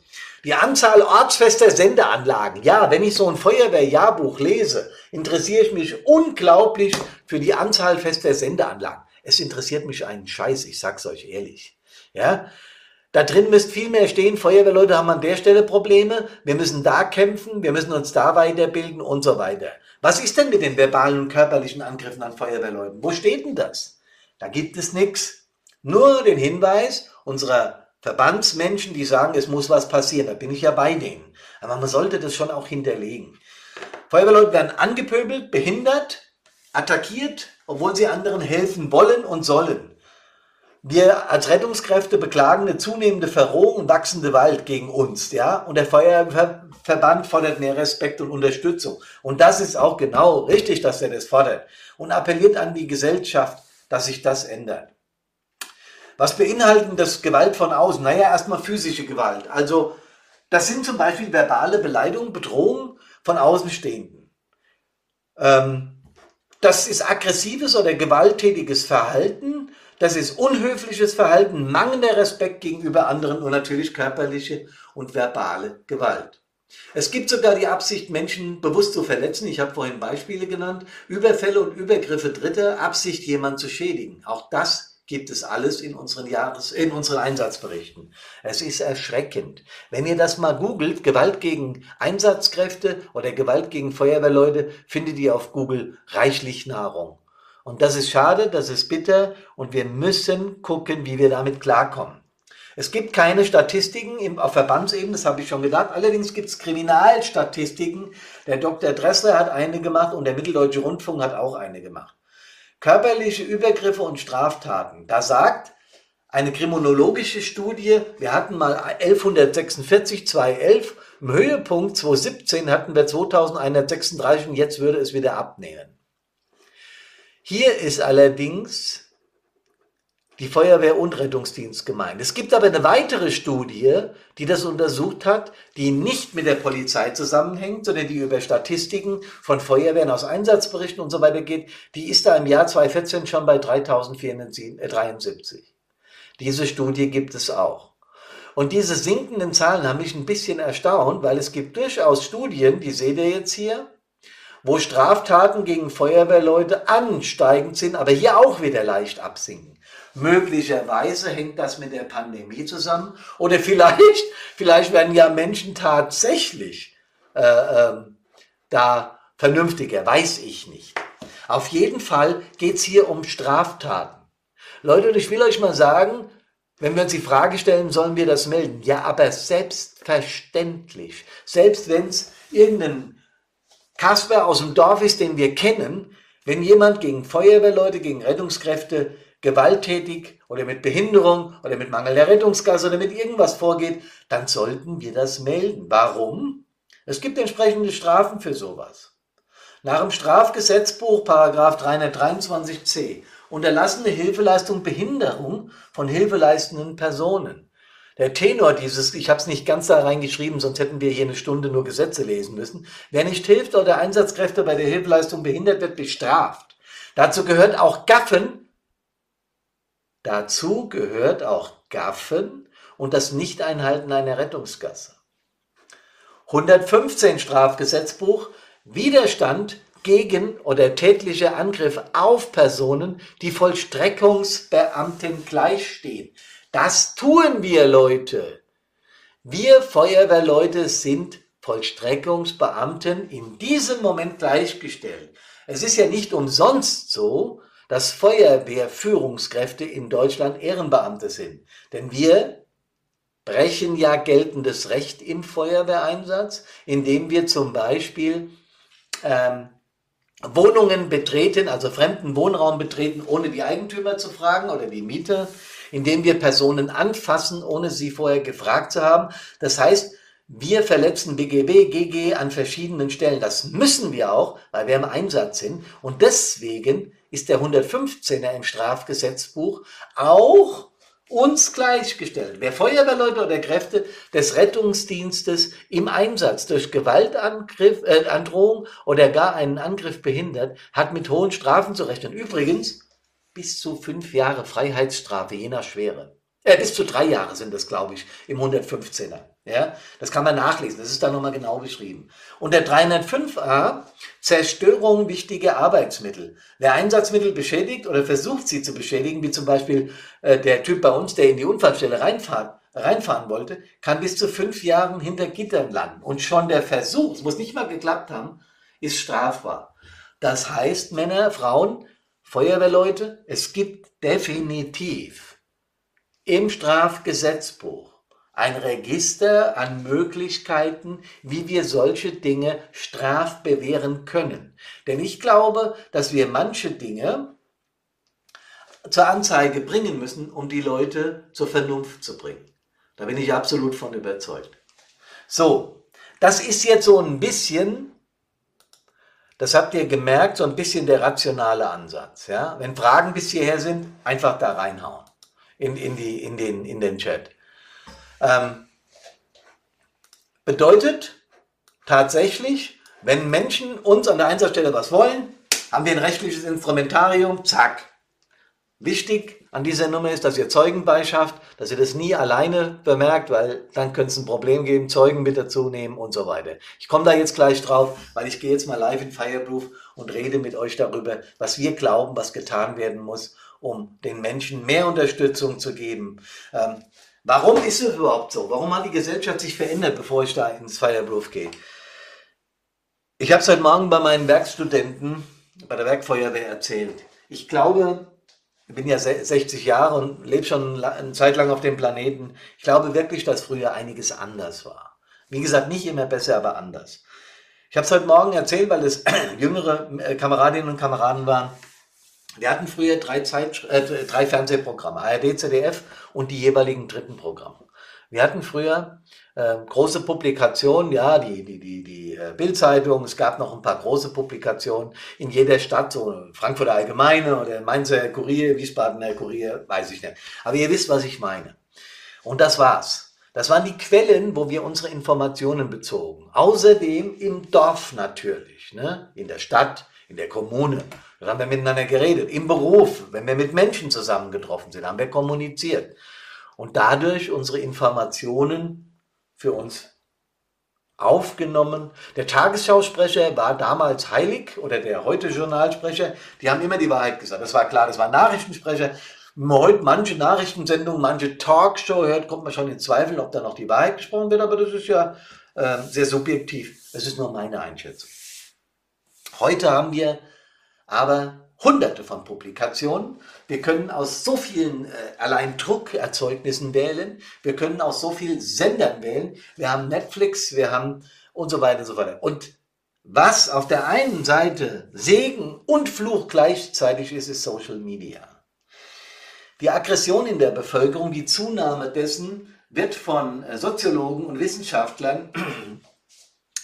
A: Die Anzahl ortsfester Sendeanlagen. Ja, wenn ich so ein Feuerwehrjahrbuch lese, interessiere ich mich unglaublich für die Anzahl fester Sendeanlagen. Es interessiert mich einen Scheiß, ich sag's euch ehrlich. Ja, da drin müsst viel mehr stehen. Feuerwehrleute haben an der Stelle Probleme. Wir müssen da kämpfen. Wir müssen uns da weiterbilden und so weiter. Was ist denn mit den verbalen und körperlichen Angriffen an Feuerwehrleuten? Wo steht denn das? Da gibt es nichts. Nur den Hinweis unserer Verbandsmenschen, die sagen, es muss was passieren. Da bin ich ja bei denen. Aber man sollte das schon auch hinterlegen. Feuerwehrleute werden angepöbelt, behindert, attackiert, obwohl sie anderen helfen wollen und sollen. Wir als Rettungskräfte beklagen eine zunehmende Verrohung und wachsende Gewalt gegen uns, ja. Und der Feuerwehrverband fordert mehr Respekt und Unterstützung. Und das ist auch genau richtig, dass er das fordert. Und appelliert an die Gesellschaft, dass sich das ändert. Was beinhalten das Gewalt von außen? Naja, erstmal physische Gewalt. Also, das sind zum Beispiel verbale Beleidigungen, Bedrohungen von Außenstehenden. Ähm, das ist aggressives oder gewalttätiges Verhalten das ist unhöfliches Verhalten, mangelnder Respekt gegenüber anderen und natürlich körperliche und verbale Gewalt. Es gibt sogar die Absicht, Menschen bewusst zu verletzen. Ich habe vorhin Beispiele genannt. Überfälle und Übergriffe Dritter, Absicht, jemanden zu schädigen. Auch das gibt es alles in unseren Jahres, in unseren Einsatzberichten. Es ist erschreckend. Wenn ihr das mal googelt, Gewalt gegen Einsatzkräfte oder Gewalt gegen Feuerwehrleute, findet ihr auf Google reichlich Nahrung. Und das ist schade, das ist bitter und wir müssen gucken, wie wir damit klarkommen. Es gibt keine Statistiken auf Verbandsebene, das habe ich schon gedacht. Allerdings gibt es Kriminalstatistiken. Der Dr. Dressler hat eine gemacht und der Mitteldeutsche Rundfunk hat auch eine gemacht. Körperliche Übergriffe und Straftaten. Da sagt eine kriminologische Studie, wir hatten mal 1146, 2011, im Höhepunkt 2017 hatten wir 2136 und jetzt würde es wieder abnehmen. Hier ist allerdings die Feuerwehr und Rettungsdienst gemeint. Es gibt aber eine weitere Studie, die das untersucht hat, die nicht mit der Polizei zusammenhängt, sondern die über Statistiken von Feuerwehren aus Einsatzberichten und so weiter geht. Die ist da im Jahr 2014 schon bei 3473. Diese Studie gibt es auch. Und diese sinkenden Zahlen haben mich ein bisschen erstaunt, weil es gibt durchaus Studien, die seht ihr jetzt hier, wo Straftaten gegen Feuerwehrleute ansteigend sind, aber hier auch wieder leicht absinken. Möglicherweise hängt das mit der Pandemie zusammen. Oder vielleicht, *laughs* vielleicht werden ja Menschen tatsächlich äh, äh, da vernünftiger, weiß ich nicht. Auf jeden Fall geht's hier um Straftaten. Leute, und ich will euch mal sagen, wenn wir uns die Frage stellen, sollen wir das melden? Ja, aber selbstverständlich. Selbst wenn es irgendein Kasper aus dem Dorf ist, den wir kennen, wenn jemand gegen Feuerwehrleute, gegen Rettungskräfte gewalttätig oder mit Behinderung oder mit Mangel der Rettungsgasse oder mit irgendwas vorgeht, dann sollten wir das melden. Warum? Es gibt entsprechende Strafen für sowas. Nach dem Strafgesetzbuch, Paragraph 323c, unterlassene Hilfeleistung Behinderung von hilfeleistenden Personen. Der Tenor dieses, ich habe es nicht ganz da reingeschrieben, sonst hätten wir hier eine Stunde nur Gesetze lesen müssen. Wer nicht hilft oder Einsatzkräfte bei der Hilfeleistung behindert wird, bestraft. Dazu gehört auch Gaffen Dazu gehört auch Gaffen und das Nichteinhalten einer Rettungsgasse. 115 Strafgesetzbuch Widerstand gegen oder tätlicher Angriff auf Personen, die Vollstreckungsbeamten gleichstehen. Das tun wir, Leute. Wir Feuerwehrleute sind Vollstreckungsbeamten in diesem Moment gleichgestellt. Es ist ja nicht umsonst so, dass Feuerwehrführungskräfte in Deutschland Ehrenbeamte sind. Denn wir brechen ja geltendes Recht im Feuerwehreinsatz, indem wir zum Beispiel ähm, Wohnungen betreten, also fremden Wohnraum betreten, ohne die Eigentümer zu fragen oder die Mieter, indem wir Personen anfassen, ohne sie vorher gefragt zu haben. Das heißt, wir verletzen BGB, GG an verschiedenen Stellen. Das müssen wir auch, weil wir im Einsatz sind. Und deswegen ist der 115er im Strafgesetzbuch auch uns gleichgestellt. Wer Feuerwehrleute oder Kräfte des Rettungsdienstes im Einsatz durch Gewaltangriff, äh, Androhung oder gar einen Angriff behindert, hat mit hohen Strafen zu rechnen. Übrigens bis zu fünf Jahre Freiheitsstrafe, je nach Schwere. Äh, bis zu drei Jahre sind das, glaube ich, im 115er. Ja, das kann man nachlesen, das ist da nochmal genau beschrieben. Und der 305a, Zerstörung wichtiger Arbeitsmittel. Wer Einsatzmittel beschädigt oder versucht sie zu beschädigen, wie zum Beispiel äh, der Typ bei uns, der in die Unfallstelle reinfahrt, reinfahren wollte, kann bis zu fünf Jahren hinter Gittern landen. Und schon der Versuch, es muss nicht mal geklappt haben, ist strafbar. Das heißt, Männer, Frauen, Feuerwehrleute, es gibt definitiv im Strafgesetzbuch ein Register an Möglichkeiten, wie wir solche Dinge strafbewähren können. Denn ich glaube, dass wir manche Dinge zur Anzeige bringen müssen, um die Leute zur Vernunft zu bringen. Da bin ich absolut von überzeugt. So, das ist jetzt so ein bisschen, das habt ihr gemerkt, so ein bisschen der rationale Ansatz. Ja? Wenn Fragen bis hierher sind, einfach da reinhauen in, in, die, in, den, in den Chat. Ähm, bedeutet tatsächlich, wenn Menschen uns an der Einsatzstelle was wollen, haben wir ein rechtliches Instrumentarium, zack. Wichtig an dieser Nummer ist, dass ihr Zeugen beischafft, dass ihr das nie alleine bemerkt, weil dann könnte es ein Problem geben, Zeugen mit dazu nehmen und so weiter. Ich komme da jetzt gleich drauf, weil ich gehe jetzt mal live in Fireproof und rede mit euch darüber, was wir glauben, was getan werden muss, um den Menschen mehr Unterstützung zu geben. Ähm, warum ist es überhaupt so? Warum hat die Gesellschaft sich verändert, bevor ich da ins Fireproof gehe? Ich habe es heute Morgen bei meinen Werkstudenten bei der Werkfeuerwehr erzählt. Ich glaube, ich bin ja 60 Jahre und lebe schon eine Zeit lang auf dem Planeten. Ich glaube wirklich, dass früher einiges anders war. Wie gesagt, nicht immer besser, aber anders. Ich habe es heute Morgen erzählt, weil es *clears throat* jüngere äh, Kameradinnen und Kameraden waren. Wir hatten früher drei, Zeit, äh, drei Fernsehprogramme, ARD, ZDF und die jeweiligen dritten Programme. Wir hatten früher äh, große Publikationen, ja, die, die, die, die äh, Bildzeitung, es gab noch ein paar große Publikationen in jeder Stadt, so Frankfurter Allgemeine oder Mainzer Kurier, Wiesbadener Kurier, weiß ich nicht. Aber ihr wisst, was ich meine. Und das war's. Das waren die Quellen, wo wir unsere Informationen bezogen. Außerdem im Dorf natürlich, ne? in der Stadt, in der Kommune. Da haben wir miteinander geredet. Im Beruf, wenn wir mit Menschen zusammengetroffen sind, haben wir kommuniziert. Und dadurch unsere Informationen für uns aufgenommen. Der Tagesschausprecher war damals heilig oder der heute Journalsprecher. Die haben immer die Wahrheit gesagt. Das war klar. Das war Nachrichtensprecher. Wenn man heute manche Nachrichtensendungen, manche Talkshow hört, kommt man schon in Zweifel, ob da noch die Wahrheit gesprochen wird, aber das ist ja äh, sehr subjektiv. Das ist nur meine Einschätzung. Heute haben wir aber hunderte von Publikationen. Wir können aus so vielen äh, allein Druckerzeugnissen wählen. Wir können aus so vielen Sendern wählen. Wir haben Netflix, wir haben und so weiter und so weiter. Und was auf der einen Seite Segen und Fluch gleichzeitig ist, ist Social Media. Die Aggression in der Bevölkerung, die Zunahme dessen wird von äh, Soziologen und Wissenschaftlern,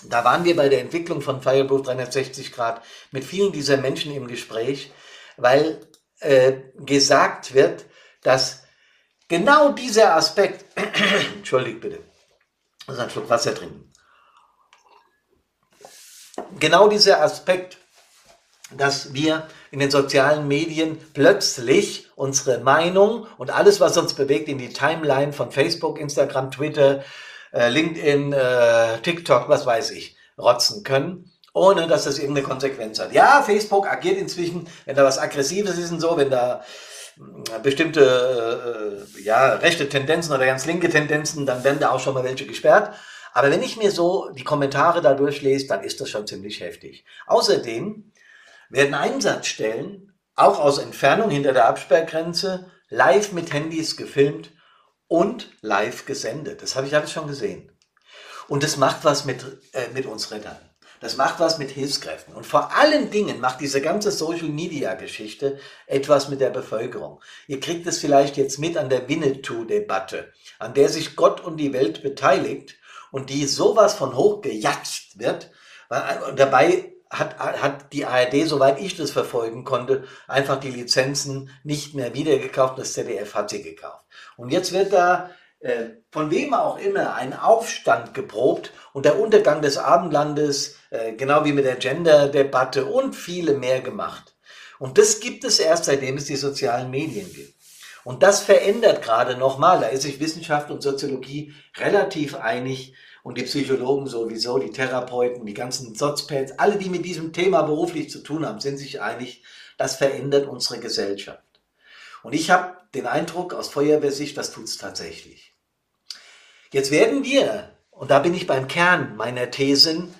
A: da waren wir bei der Entwicklung von Fireproof 360 Grad mit vielen dieser Menschen im Gespräch, weil äh, gesagt wird, dass genau dieser Aspekt, *clears throat* entschuldigt bitte, ich muss einen Schluck Wasser trinken, genau dieser Aspekt, dass wir in den sozialen Medien plötzlich unsere Meinung und alles, was uns bewegt, in die Timeline von Facebook, Instagram, Twitter, äh, LinkedIn, äh, TikTok, was weiß ich, rotzen können, ohne dass das irgendeine Konsequenz hat. Ja, Facebook agiert inzwischen, wenn da was Aggressives ist und so, wenn da äh, bestimmte äh, ja, rechte Tendenzen oder ganz linke Tendenzen, dann werden da auch schon mal welche gesperrt. Aber wenn ich mir so die Kommentare da durchlese, dann ist das schon ziemlich heftig. Außerdem werden Einsatzstellen auch aus Entfernung hinter der Absperrgrenze live mit Handys gefilmt und live gesendet. Das habe ich alles schon gesehen. Und das macht was mit, äh, mit uns Rettern. Das macht was mit Hilfskräften. Und vor allen Dingen macht diese ganze Social-Media-Geschichte etwas mit der Bevölkerung. Ihr kriegt es vielleicht jetzt mit an der Winnetou-Debatte, an der sich Gott und die Welt beteiligt und die sowas von hoch gejatzt wird. Und dabei hat, hat die ARD, soweit ich das verfolgen konnte, einfach die Lizenzen nicht mehr wiedergekauft. Das ZDF hat sie gekauft. Und jetzt wird da äh, von wem auch immer ein Aufstand geprobt und der Untergang des Abendlandes, äh, genau wie mit der Gender-Debatte und viele mehr gemacht. Und das gibt es erst, seitdem es die sozialen Medien gibt. Und das verändert gerade nochmal. Da ist sich Wissenschaft und Soziologie relativ einig, und die Psychologen sowieso, die Therapeuten, die ganzen Sozpads, alle, die mit diesem Thema beruflich zu tun haben, sind sich einig, das verändert unsere Gesellschaft. Und ich habe den Eindruck aus Feuerwehrsicht, das tut es tatsächlich. Jetzt werden wir, und da bin ich beim Kern meiner Thesen,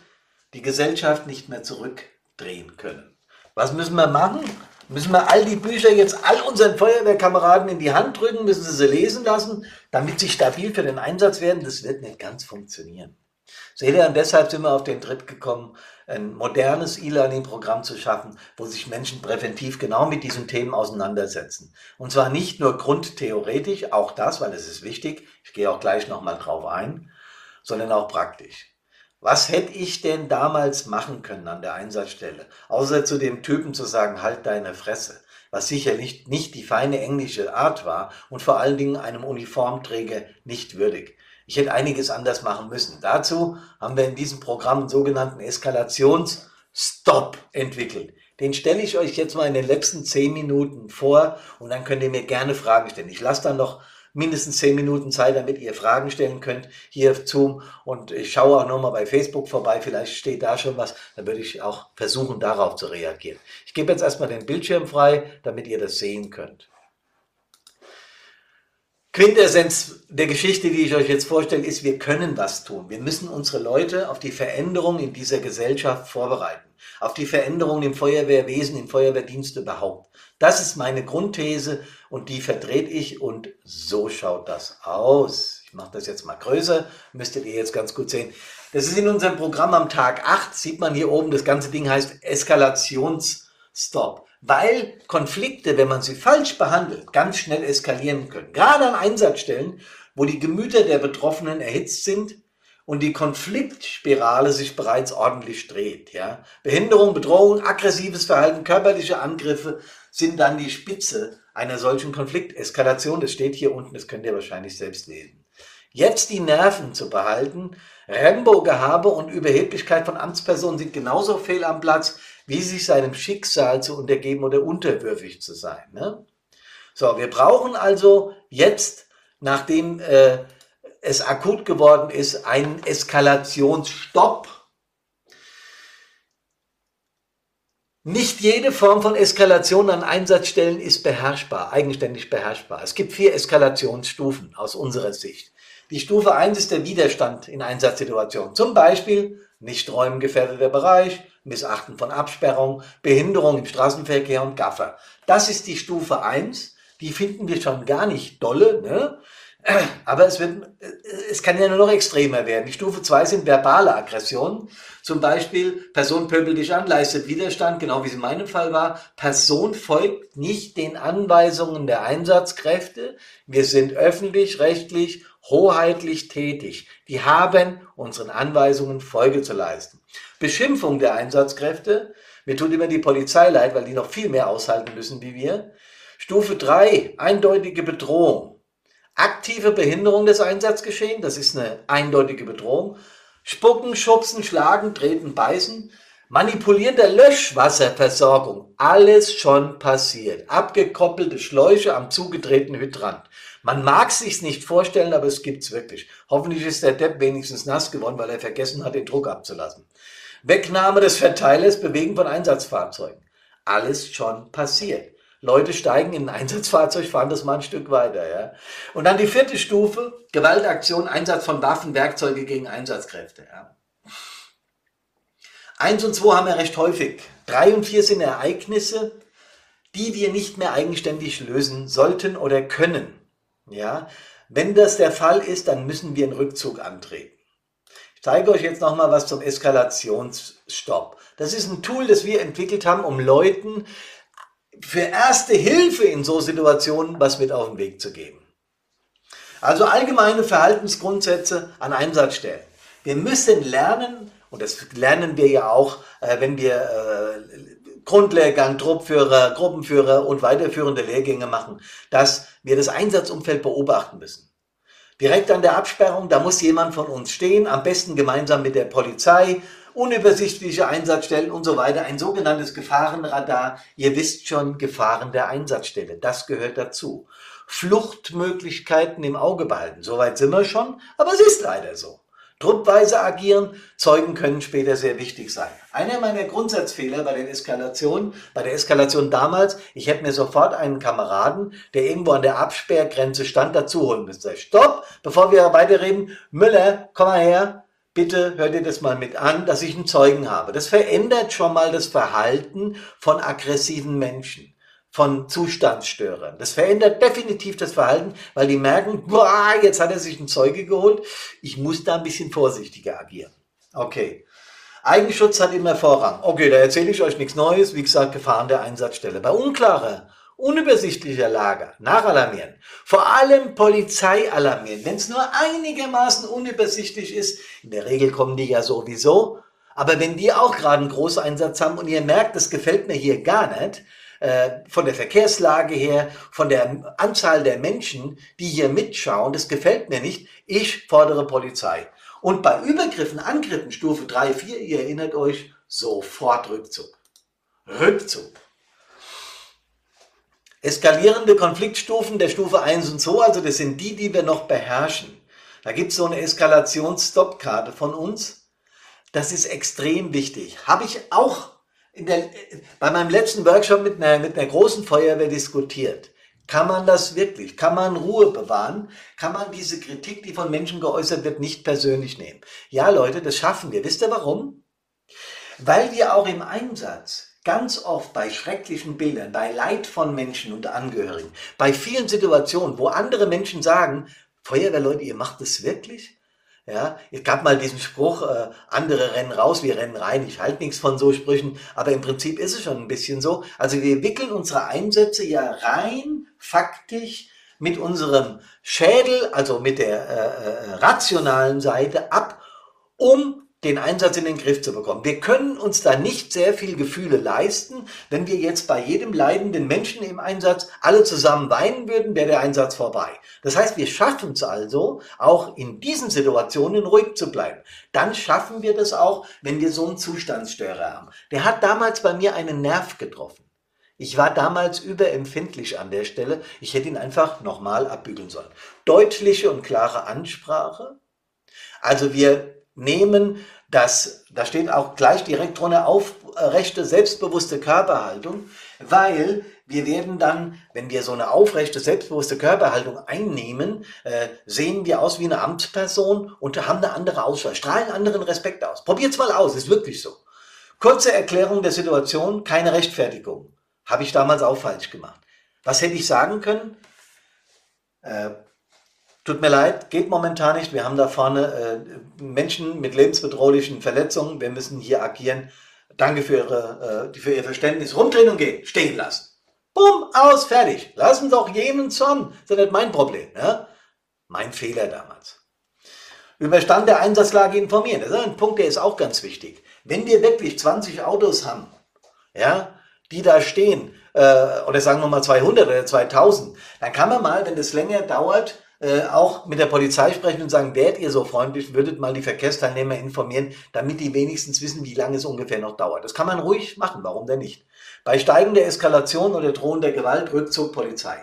A: die Gesellschaft nicht mehr zurückdrehen können. Was müssen wir machen? Müssen wir all die Bücher jetzt all unseren Feuerwehrkameraden in die Hand drücken, müssen sie sie lesen lassen, damit sie stabil für den Einsatz werden? Das wird nicht ganz funktionieren. Seht ihr, und deshalb sind wir auf den Tritt gekommen, ein modernes E-Learning-Programm zu schaffen, wo sich Menschen präventiv genau mit diesen Themen auseinandersetzen. Und zwar nicht nur grundtheoretisch, auch das, weil es ist wichtig, ich gehe auch gleich nochmal drauf ein, sondern auch praktisch. Was hätte ich denn damals machen können an der Einsatzstelle? Außer zu dem Typen zu sagen, halt deine Fresse. Was sicherlich nicht die feine englische Art war und vor allen Dingen einem Uniformträger nicht würdig. Ich hätte einiges anders machen müssen. Dazu haben wir in diesem Programm einen sogenannten Eskalationsstop entwickelt. Den stelle ich euch jetzt mal in den letzten zehn Minuten vor und dann könnt ihr mir gerne Fragen stellen. Ich lasse dann noch mindestens zehn Minuten Zeit, damit ihr Fragen stellen könnt hier auf Zoom. Und ich schaue auch nochmal bei Facebook vorbei, vielleicht steht da schon was. Dann würde ich auch versuchen, darauf zu reagieren. Ich gebe jetzt erstmal den Bildschirm frei, damit ihr das sehen könnt. Quintessenz der Geschichte, die ich euch jetzt vorstelle, ist, wir können was tun. Wir müssen unsere Leute auf die Veränderung in dieser Gesellschaft vorbereiten, auf die Veränderung im Feuerwehrwesen, im Feuerwehrdienst überhaupt. Das ist meine Grundthese und die verdreht ich und so schaut das aus. Ich mache das jetzt mal größer, müsstet ihr jetzt ganz gut sehen. Das ist in unserem Programm am Tag 8, sieht man hier oben, das ganze Ding heißt Eskalationsstop weil Konflikte, wenn man sie falsch behandelt, ganz schnell eskalieren können. Gerade an Einsatzstellen, wo die Gemüter der Betroffenen erhitzt sind und die Konfliktspirale sich bereits ordentlich dreht. Ja? Behinderung, Bedrohung, aggressives Verhalten, körperliche Angriffe sind dann die Spitze einer solchen Konflikteskalation. Das steht hier unten, das könnt ihr wahrscheinlich selbst lesen. Jetzt die Nerven zu behalten, Rembo-Gehabe und Überheblichkeit von Amtspersonen sind genauso fehl am Platz wie sich seinem Schicksal zu untergeben oder unterwürfig zu sein. Ne? So, wir brauchen also jetzt, nachdem äh, es akut geworden ist, einen Eskalationsstopp. Nicht jede Form von Eskalation an Einsatzstellen ist beherrschbar, eigenständig beherrschbar. Es gibt vier Eskalationsstufen aus unserer Sicht. Die Stufe 1 ist der Widerstand in Einsatzsituationen. Zum Beispiel nicht räumen gefährdeter Bereich, Missachten von Absperrung, Behinderung im Straßenverkehr und Gaffer. Das ist die Stufe 1. Die finden wir schon gar nicht dolle, ne? Aber es, wird, es kann ja nur noch extremer werden. Die Stufe 2 sind verbale Aggressionen. Zum Beispiel, Person pöbelt dich an, leistet Widerstand, genau wie es in meinem Fall war. Person folgt nicht den Anweisungen der Einsatzkräfte. Wir sind öffentlich, rechtlich, hoheitlich tätig. Die haben unseren Anweisungen Folge zu leisten. Beschimpfung der Einsatzkräfte. Mir tut immer die Polizei leid, weil die noch viel mehr aushalten müssen wie wir. Stufe 3, eindeutige Bedrohung. Aktive Behinderung des Einsatzgeschehens, das ist eine eindeutige Bedrohung. Spucken, schubsen, schlagen, treten, beißen. Manipulieren der Löschwasserversorgung. Alles schon passiert. Abgekoppelte Schläuche am zugedrehten Hydrant. Man mag sich's nicht vorstellen, aber es gibt's wirklich. Hoffentlich ist der Depp wenigstens nass geworden, weil er vergessen hat, den Druck abzulassen. Wegnahme des Verteilers, Bewegen von Einsatzfahrzeugen. Alles schon passiert. Leute steigen in ein *laughs* Einsatzfahrzeug, fahren das mal ein Stück weiter. Ja. Und dann die vierte Stufe, Gewaltaktion, Einsatz von Waffen, Werkzeuge gegen Einsatzkräfte. Ja. Eins und zwei haben wir recht häufig. Drei und vier sind Ereignisse, die wir nicht mehr eigenständig lösen sollten oder können. Ja, wenn das der Fall ist, dann müssen wir einen Rückzug antreten. Ich zeige euch jetzt nochmal was zum Eskalationsstopp. Das ist ein Tool, das wir entwickelt haben, um Leuten für erste Hilfe in so Situationen was mit auf den Weg zu geben. Also allgemeine Verhaltensgrundsätze an Einsatzstellen. Wir müssen lernen, und das lernen wir ja auch, äh, wenn wir äh, Grundlehrgang, Truppführer, Gruppenführer und weiterführende Lehrgänge machen, dass wir das Einsatzumfeld beobachten müssen. Direkt an der Absperrung, da muss jemand von uns stehen, am besten gemeinsam mit der Polizei, unübersichtliche Einsatzstellen und so weiter, ein sogenanntes Gefahrenradar. Ihr wisst schon, Gefahren der Einsatzstelle, das gehört dazu. Fluchtmöglichkeiten im Auge behalten, soweit sind wir schon, aber es ist leider so. Truppweise agieren, Zeugen können später sehr wichtig sein. Einer meiner Grundsatzfehler bei den Eskalationen, bei der Eskalation damals, ich hätte mir sofort einen Kameraden, der irgendwo an der Absperrgrenze stand, dazu holen müssen. Stopp, bevor wir weiterreden, Müller, komm mal her, bitte hör dir das mal mit an, dass ich einen Zeugen habe. Das verändert schon mal das Verhalten von aggressiven Menschen von Zustandsstörern. Das verändert definitiv das Verhalten, weil die merken, boah, jetzt hat er sich einen Zeuge geholt, ich muss da ein bisschen vorsichtiger agieren. Okay. Eigenschutz hat immer Vorrang. Okay, da erzähle ich euch nichts Neues. Wie gesagt, Gefahren der Einsatzstelle. Bei unklarer, unübersichtlicher Lage nachalarmieren. Vor allem Polizei alarmieren. Wenn es nur einigermaßen unübersichtlich ist, in der Regel kommen die ja sowieso. Aber wenn die auch gerade einen Großeinsatz haben und ihr merkt, das gefällt mir hier gar nicht, äh, von der Verkehrslage her, von der Anzahl der Menschen, die hier mitschauen, das gefällt mir nicht. Ich fordere Polizei. Und bei Übergriffen, Angriffen, Stufe 3, 4, ihr erinnert euch, sofort Rückzug. Rückzug. Eskalierende Konfliktstufen der Stufe 1 und 2, also das sind die, die wir noch beherrschen. Da gibt es so eine Eskalationsstoppkarte von uns. Das ist extrem wichtig. Habe ich auch der, bei meinem letzten Workshop mit einer, mit einer großen Feuerwehr diskutiert. Kann man das wirklich? Kann man Ruhe bewahren? Kann man diese Kritik, die von Menschen geäußert wird, nicht persönlich nehmen? Ja, Leute, das schaffen wir. Wisst ihr warum? Weil wir auch im Einsatz ganz oft bei schrecklichen Bildern, bei Leid von Menschen und Angehörigen, bei vielen Situationen, wo andere Menschen sagen, Feuerwehrleute, ihr macht das wirklich? Ja, es gab mal diesen Spruch, äh, andere rennen raus, wir rennen rein. Ich halte nichts von so Sprüchen, aber im Prinzip ist es schon ein bisschen so. Also wir wickeln unsere Einsätze ja rein faktisch mit unserem Schädel, also mit der äh, äh, rationalen Seite ab, um den Einsatz in den Griff zu bekommen. Wir können uns da nicht sehr viel Gefühle leisten, wenn wir jetzt bei jedem leidenden Menschen im Einsatz alle zusammen weinen würden, wäre der Einsatz vorbei. Das heißt, wir schaffen es also, auch in diesen Situationen ruhig zu bleiben. Dann schaffen wir das auch, wenn wir so einen Zustandsstörer haben. Der hat damals bei mir einen Nerv getroffen. Ich war damals überempfindlich an der Stelle. Ich hätte ihn einfach nochmal abbügeln sollen. Deutliche und klare Ansprache. Also wir nehmen das, da steht auch gleich direkt drunter aufrechte, selbstbewusste Körperhaltung, weil wir werden dann, wenn wir so eine aufrechte, selbstbewusste Körperhaltung einnehmen, äh, sehen wir aus wie eine Amtsperson und haben eine andere Ausstrahlung, strahlen anderen Respekt aus. Probiert's mal aus, ist wirklich so. Kurze Erklärung der Situation, keine Rechtfertigung. Habe ich damals auch falsch gemacht. Was hätte ich sagen können? Äh, Tut mir leid, geht momentan nicht. Wir haben da vorne äh, Menschen mit lebensbedrohlichen Verletzungen. Wir müssen hier agieren. Danke für, Ihre, äh, für Ihr Verständnis. Rumdrehen und gehen. Stehen lassen. Bumm, aus, fertig. Lassen doch jenen Zorn. Das ist nicht mein Problem. Ne? Mein Fehler damals. Über Stand der Einsatzlage informieren. Das ist ein Punkt, der ist auch ganz wichtig. Wenn wir wirklich 20 Autos haben, ja, die da stehen, äh, oder sagen wir mal 200 oder 2000, dann kann man mal, wenn das länger dauert, äh, auch mit der Polizei sprechen und sagen, wärt ihr so freundlich, würdet mal die Verkehrsteilnehmer informieren, damit die wenigstens wissen, wie lange es ungefähr noch dauert. Das kann man ruhig machen, warum denn nicht? Bei steigender Eskalation oder drohender Gewalt, Rückzug Polizei.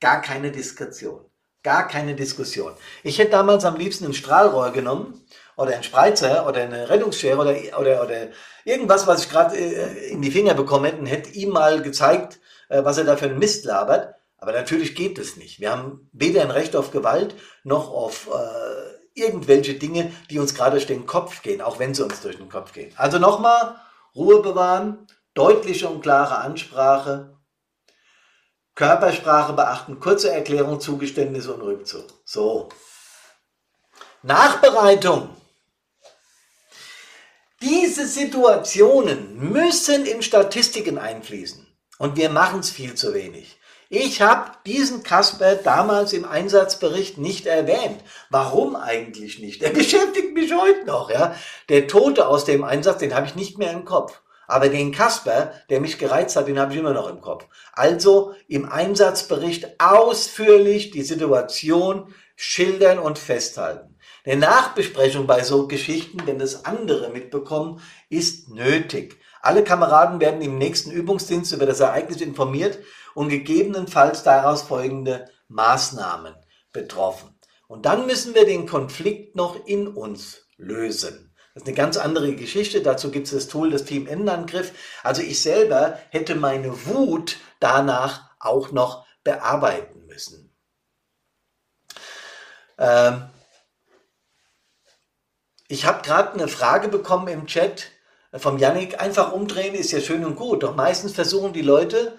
A: Gar keine Diskretion. Gar keine Diskussion. Ich hätte damals am liebsten ein Strahlrohr genommen oder ein Spreizer oder eine Rettungsschere oder, oder, oder irgendwas, was ich gerade äh, in die Finger bekommen hätte und hätte ihm mal gezeigt, äh, was er da für einen Mist labert. Aber natürlich geht es nicht. Wir haben weder ein Recht auf Gewalt noch auf äh, irgendwelche Dinge, die uns gerade durch den Kopf gehen, auch wenn sie uns durch den Kopf gehen. Also nochmal, Ruhe bewahren, deutliche und klare Ansprache, Körpersprache beachten, kurze Erklärung, Zugeständnisse und Rückzug. So. Nachbereitung. Diese Situationen müssen in Statistiken einfließen. Und wir machen es viel zu wenig. Ich habe diesen Kasper damals im Einsatzbericht nicht erwähnt. Warum eigentlich nicht? Der *laughs* beschäftigt mich heute noch. Ja? Der Tote aus dem Einsatz, den habe ich nicht mehr im Kopf. Aber den Kasper, der mich gereizt hat, den habe ich immer noch im Kopf. Also im Einsatzbericht ausführlich die Situation schildern und festhalten. Der Nachbesprechung bei so Geschichten, wenn das andere mitbekommen, ist nötig. Alle Kameraden werden im nächsten Übungsdienst über das Ereignis informiert und gegebenenfalls daraus folgende Maßnahmen betroffen. Und dann müssen wir den Konflikt noch in uns lösen. Das ist eine ganz andere Geschichte. Dazu gibt es das Tool des Team Innenangriff. Also ich selber hätte meine Wut danach auch noch bearbeiten müssen. Ähm ich habe gerade eine Frage bekommen im Chat vom Yannick. Einfach umdrehen ist ja schön und gut. Doch meistens versuchen die Leute,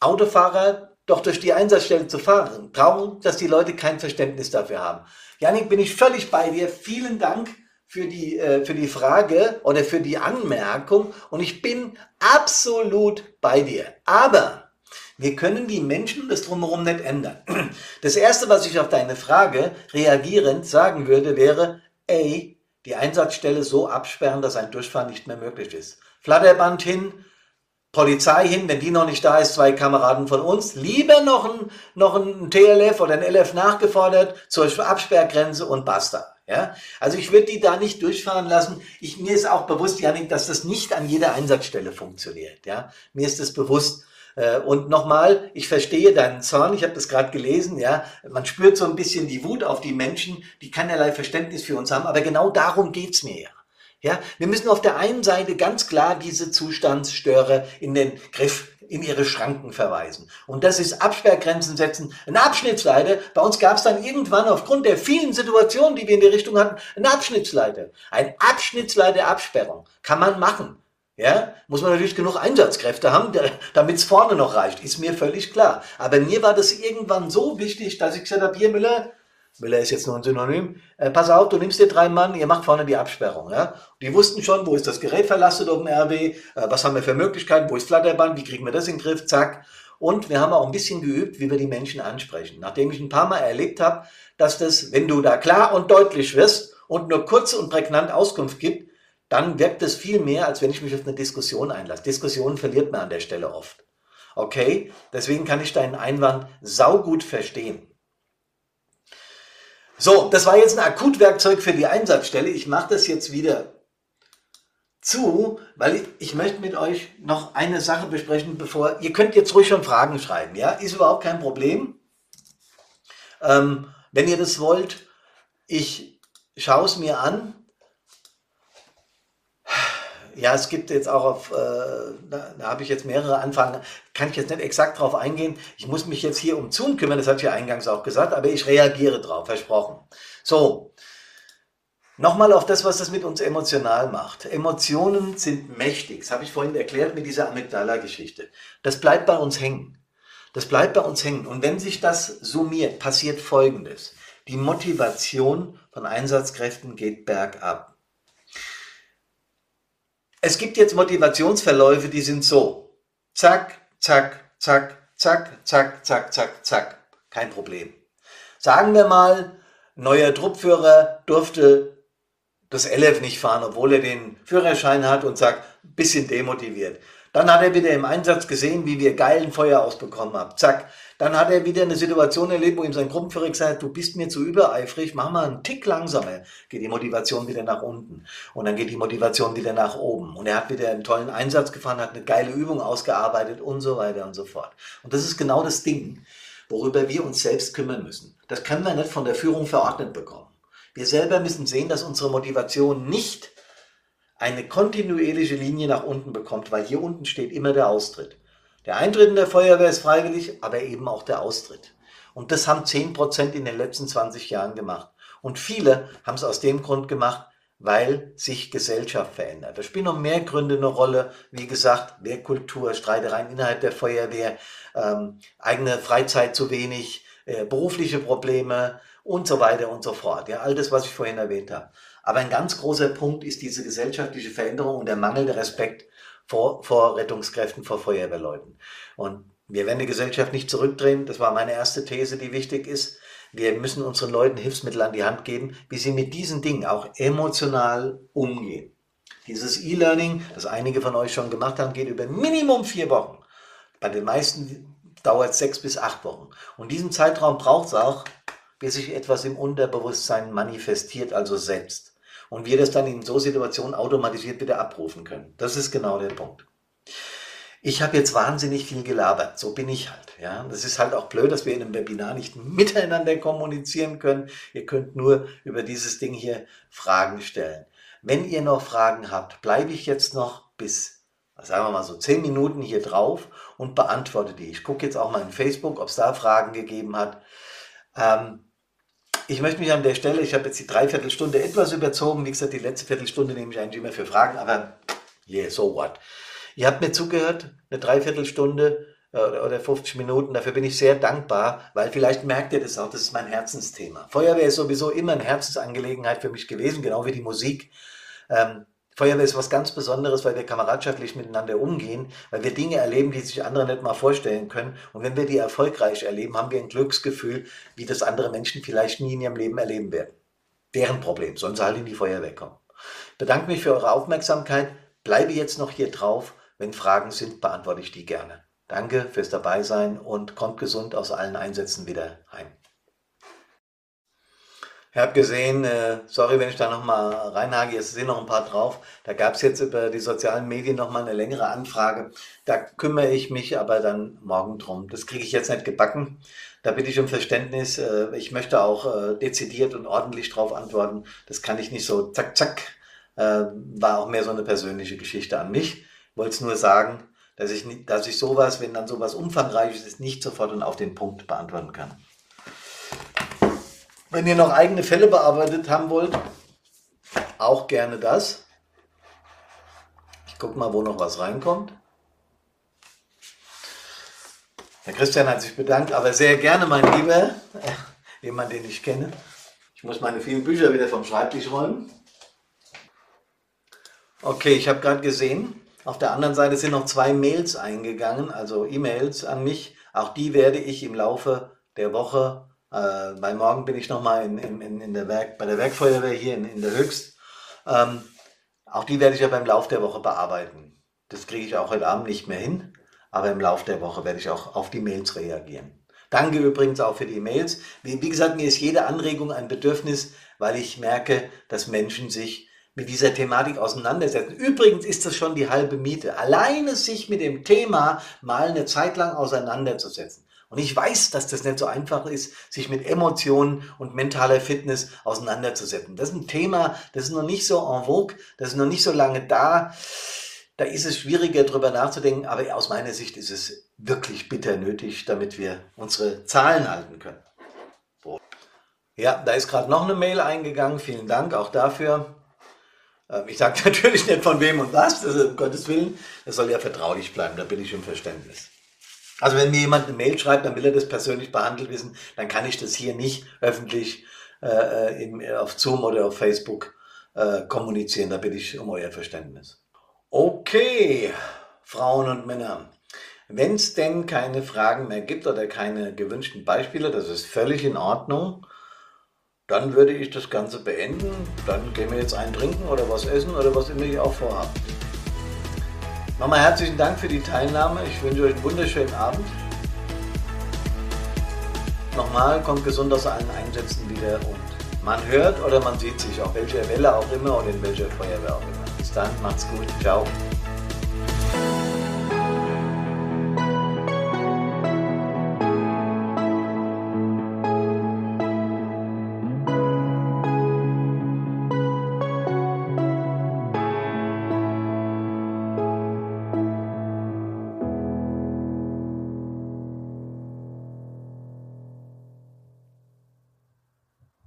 A: Autofahrer doch durch die Einsatzstelle zu fahren. Traurig, dass die Leute kein Verständnis dafür haben. Janik, bin ich völlig bei dir. Vielen Dank für die, äh, für die Frage oder für die Anmerkung und ich bin absolut bei dir. Aber wir können die Menschen das drumherum nicht ändern. *clears throat* Das erste, was ich auf deine Frage reagierend sagen würde, wäre, ey, die Einsatzstelle so absperren, dass ein Durchfahren nicht mehr möglich ist. Flatterband hin, Polizei hin, wenn die noch nicht da ist, zwei Kameraden von uns, lieber noch ein, noch ein TLF oder ein LF nachgefordert zur Absperrgrenze und basta. Ja, also ich würde die da nicht durchfahren lassen. Ich, mir ist auch bewusst, Janik, dass das nicht an jeder Einsatzstelle funktioniert. Ja, mir ist das bewusst. Äh, und nochmal, ich verstehe deinen Zorn, ich habe das gerade gelesen, ja, man spürt so ein bisschen die Wut auf die Menschen, die keinerlei Verständnis für uns haben, aber genau darum geht's mir ja. Ja, wir müssen auf der einen Seite ganz klar diese Zustandsstörer in den Griff in ihre Schranken verweisen. Und das ist Absperrgrenzen setzen, eine Abschnittsleiter. Bei uns gab es dann irgendwann aufgrund der vielen Situationen, die wir in die Richtung hatten, eine Abschnittsleiter. Ein Abschnittsleiter Absperrung kann man machen. Ja, muss man natürlich genug Einsatzkräfte haben, damit es vorne noch reicht, ist mir völlig klar. Aber mir war das irgendwann so wichtig, dass ich gesagt habe, hier Müller, Müller ist jetzt nur ein Synonym, äh, pass auf, du nimmst dir drei Mann, ihr macht vorne die Absperrung. Ja? Die wussten schon, wo ist das Gerät verlastet auf dem RW, äh, was haben wir für Möglichkeiten, wo ist Flatterband, wie kriegen wir das in den Griff, zack. Und wir haben auch ein bisschen geübt, wie wir die Menschen ansprechen. Nachdem ich ein paar Mal erlebt habe, dass das, wenn du da klar und deutlich wirst und nur kurz und prägnant Auskunft gibt, dann wirkt es viel mehr, als wenn ich mich auf eine Diskussion einlasse. Diskussionen verliert man an der Stelle oft. Okay, deswegen kann ich deinen Einwand saugut verstehen. So, das war jetzt ein Akutwerkzeug für die Einsatzstelle. Ich mache das jetzt wieder zu, weil ich, ich, möchte mit euch noch eine Sache besprechen, bevor ihr könnt jetzt ruhig schon Fragen schreiben, ja, ist überhaupt kein Problem. Ähm, wenn ihr das wollt, ich schaue es mir an ja, es gibt jetzt auch auf, äh, da, da habe ich jetzt mehrere Anfragen, kann ich jetzt nicht exakt drauf eingehen. Ich muss mich jetzt hier um Zoom kümmern, das hatte ich ja eingangs auch gesagt, aber ich reagiere drauf, versprochen. So, nochmal auf das, was das mit uns emotional macht. Emotionen sind mächtig, das habe ich vorhin erklärt mit dieser Amygdala-Geschichte. Das bleibt bei uns hängen. Das bleibt bei uns hängen. Und wenn sich das summiert, passiert Folgendes. Die Motivation von Einsatzkräften geht bergab. Es gibt jetzt Motivationsverläufe, die sind so. Zack, zack, zack, zack, zack, zack, zack, zack. Kein Problem. Sagen wir mal, neuer Truppführer durfte das LF nicht fahren, obwohl er den Führerschein hat und sagt, bisschen demotiviert. Dann hat er wieder im Einsatz gesehen, wie wir geilen Feuer ausbekommen haben. Zack. Dann hat er wieder eine Situation erlebt, wo ihm sein Gruppenführer gesagt hat, du bist mir zu übereifrig, mach mal einen Tick langsamer. Geht die Motivation wieder nach unten. Und dann geht die Motivation wieder nach oben. Und er hat wieder einen tollen Einsatz gefahren, hat eine geile Übung ausgearbeitet und so weiter und so fort. Und das ist genau das Ding, worüber wir uns selbst kümmern müssen. Das können wir nicht von der Führung verordnet bekommen. Wir selber müssen sehen, dass unsere Motivation nicht eine kontinuierliche Linie nach unten bekommt, weil hier unten steht immer der Austritt. Der Eintritt in der Feuerwehr ist freiwillig, aber eben auch der Austritt. Und das haben 10% in den letzten 20 Jahren gemacht. Und viele haben es aus dem Grund gemacht, weil sich Gesellschaft verändert. Da spielen noch mehr Gründe eine Rolle. Wie gesagt, Wehrkultur, Streitereien innerhalb der Feuerwehr, ähm, eigene Freizeit zu wenig, äh, berufliche Probleme und so weiter und so fort. Ja, all das, was ich vorhin erwähnt habe. Aber ein ganz großer Punkt ist diese gesellschaftliche Veränderung und der mangelnde Respekt vor, vor Rettungskräften, vor Feuerwehrleuten. Und wir werden die Gesellschaft nicht zurückdrehen. Das war meine erste These, die wichtig ist. Wir müssen unseren Leuten Hilfsmittel an die Hand geben, wie sie mit diesen Dingen auch emotional umgehen. Dieses E-Learning, das einige von euch schon gemacht haben, geht über Minimum vier Wochen. Bei den meisten dauert es sechs bis acht Wochen. Und diesen Zeitraum braucht es auch, bis sich etwas im Unterbewusstsein manifestiert, also selbst. Und wir das dann in so Situationen automatisiert wieder abrufen können. Das ist genau der Punkt. Ich habe jetzt wahnsinnig viel gelabert, so bin ich halt. Ja, das ist halt auch blöd, dass wir in einem Webinar nicht miteinander kommunizieren können. Ihr könnt nur über dieses Ding hier Fragen stellen. Wenn ihr noch Fragen habt, bleibe ich jetzt noch bis, sagen wir mal so, zehn Minuten hier drauf und beantworte die. Ich gucke jetzt auch mal in Facebook, ob es da Fragen gegeben hat. Ähm, ich möchte mich an der Stelle, ich habe jetzt die Dreiviertelstunde etwas überzogen. Wie gesagt, die letzte Viertelstunde nehme ich eigentlich immer für Fragen, aber yeah, so what. Ihr habt mir zugehört, eine Dreiviertelstunde äh, oder 50 Minuten. Dafür bin ich sehr dankbar, weil vielleicht merkt ihr das auch, das ist mein Herzensthema. Feuerwehr ist sowieso immer eine Herzensangelegenheit für mich gewesen, genau wie die Musik. Ähm, Feuerwehr ist was ganz Besonderes, weil wir kameradschaftlich miteinander umgehen, weil wir Dinge erleben, die sich andere nicht mal vorstellen können. Und wenn wir die erfolgreich erleben, haben wir ein Glücksgefühl, wie das andere Menschen vielleicht nie in ihrem Leben erleben werden. Deren Problem, sollen sie halt in die Feuerwehr kommen. Bedanke mich für eure Aufmerksamkeit, bleibe jetzt noch hier drauf. Wenn Fragen sind, beantworte ich die gerne. Danke fürs Dabeisein und kommt gesund aus allen Einsätzen wieder heim. Ich habe gesehen, äh, sorry, wenn ich da nochmal reinhage, es sind noch ein paar drauf. Da gab es jetzt über die sozialen Medien nochmal eine längere Anfrage. Da kümmere ich mich aber dann morgen drum. Das kriege ich jetzt nicht gebacken. Da bitte ich um Verständnis. Äh, ich möchte auch äh, dezidiert und ordentlich drauf antworten. Das kann ich nicht so zack, zack. Äh, war auch mehr so eine persönliche Geschichte an mich. Wollte es nur sagen, dass ich, dass ich sowas, wenn dann sowas umfangreiches ist, nicht sofort und auf den Punkt beantworten kann. Wenn ihr noch eigene Fälle bearbeitet haben wollt, auch gerne das. Ich gucke mal, wo noch was reinkommt. Herr Christian hat sich bedankt, aber sehr gerne, mein Lieber, *laughs* jemand, den ich kenne. Ich muss meine vielen Bücher wieder vom Schreibtisch räumen. Okay, ich habe gerade gesehen, auf der anderen Seite sind noch zwei Mails eingegangen, also E-Mails an mich. Auch die werde ich im Laufe der Woche äh, bei morgen bin ich nochmal in, in, in bei der Werkfeuerwehr hier in, in der Höchst. Ähm, auch die werde ich ja beim Lauf der Woche bearbeiten. Das kriege ich auch heute Abend nicht mehr hin, aber im Lauf der Woche werde ich auch auf die Mails reagieren. Danke übrigens auch für die Mails. Wie, wie gesagt, mir ist jede Anregung ein Bedürfnis, weil ich merke, dass Menschen sich mit dieser Thematik auseinandersetzen. Übrigens ist das schon die halbe Miete. Alleine sich mit dem Thema mal eine Zeit lang auseinanderzusetzen. Und ich weiß, dass das nicht so einfach ist, sich mit Emotionen und mentaler Fitness auseinanderzusetzen. Das ist ein Thema, das ist noch nicht so en vogue, das ist noch nicht so lange da. Da ist es schwieriger drüber nachzudenken, aber aus meiner Sicht ist es wirklich bitter nötig, damit wir unsere Zahlen halten können. Ja, da ist gerade noch eine Mail eingegangen. Vielen Dank auch dafür. Ähm, ich sage *laughs* natürlich nicht von wem und was, das ist um Gottes Willen. Das soll ja vertraulich bleiben, da bin ich im Verständnis. Also wenn mir jemand eine Mail schreibt, dann will er das persönlich behandelt wissen, dann kann ich das hier nicht öffentlich äh, im, auf Zoom oder auf Facebook äh, kommunizieren. Da bitte ich um euer Verständnis. Okay, Frauen und Männer. Wenn es denn keine Fragen mehr gibt oder keine gewünschten Beispiele, das ist völlig in Ordnung, dann würde ich das Ganze beenden. Dann gehen wir jetzt einen trinken oder was essen oder was immer ihr auch vorhabt. Nochmal herzlichen Dank für die Teilnahme. Ich wünsche euch einen wunderschönen Abend. Nochmal, kommt gesund aus allen Einsätzen wieder und man hört oder man sieht sich, auf welcher Welle auch immer und in welcher Feuerwehr auch immer. Bis dann, macht's gut, ciao.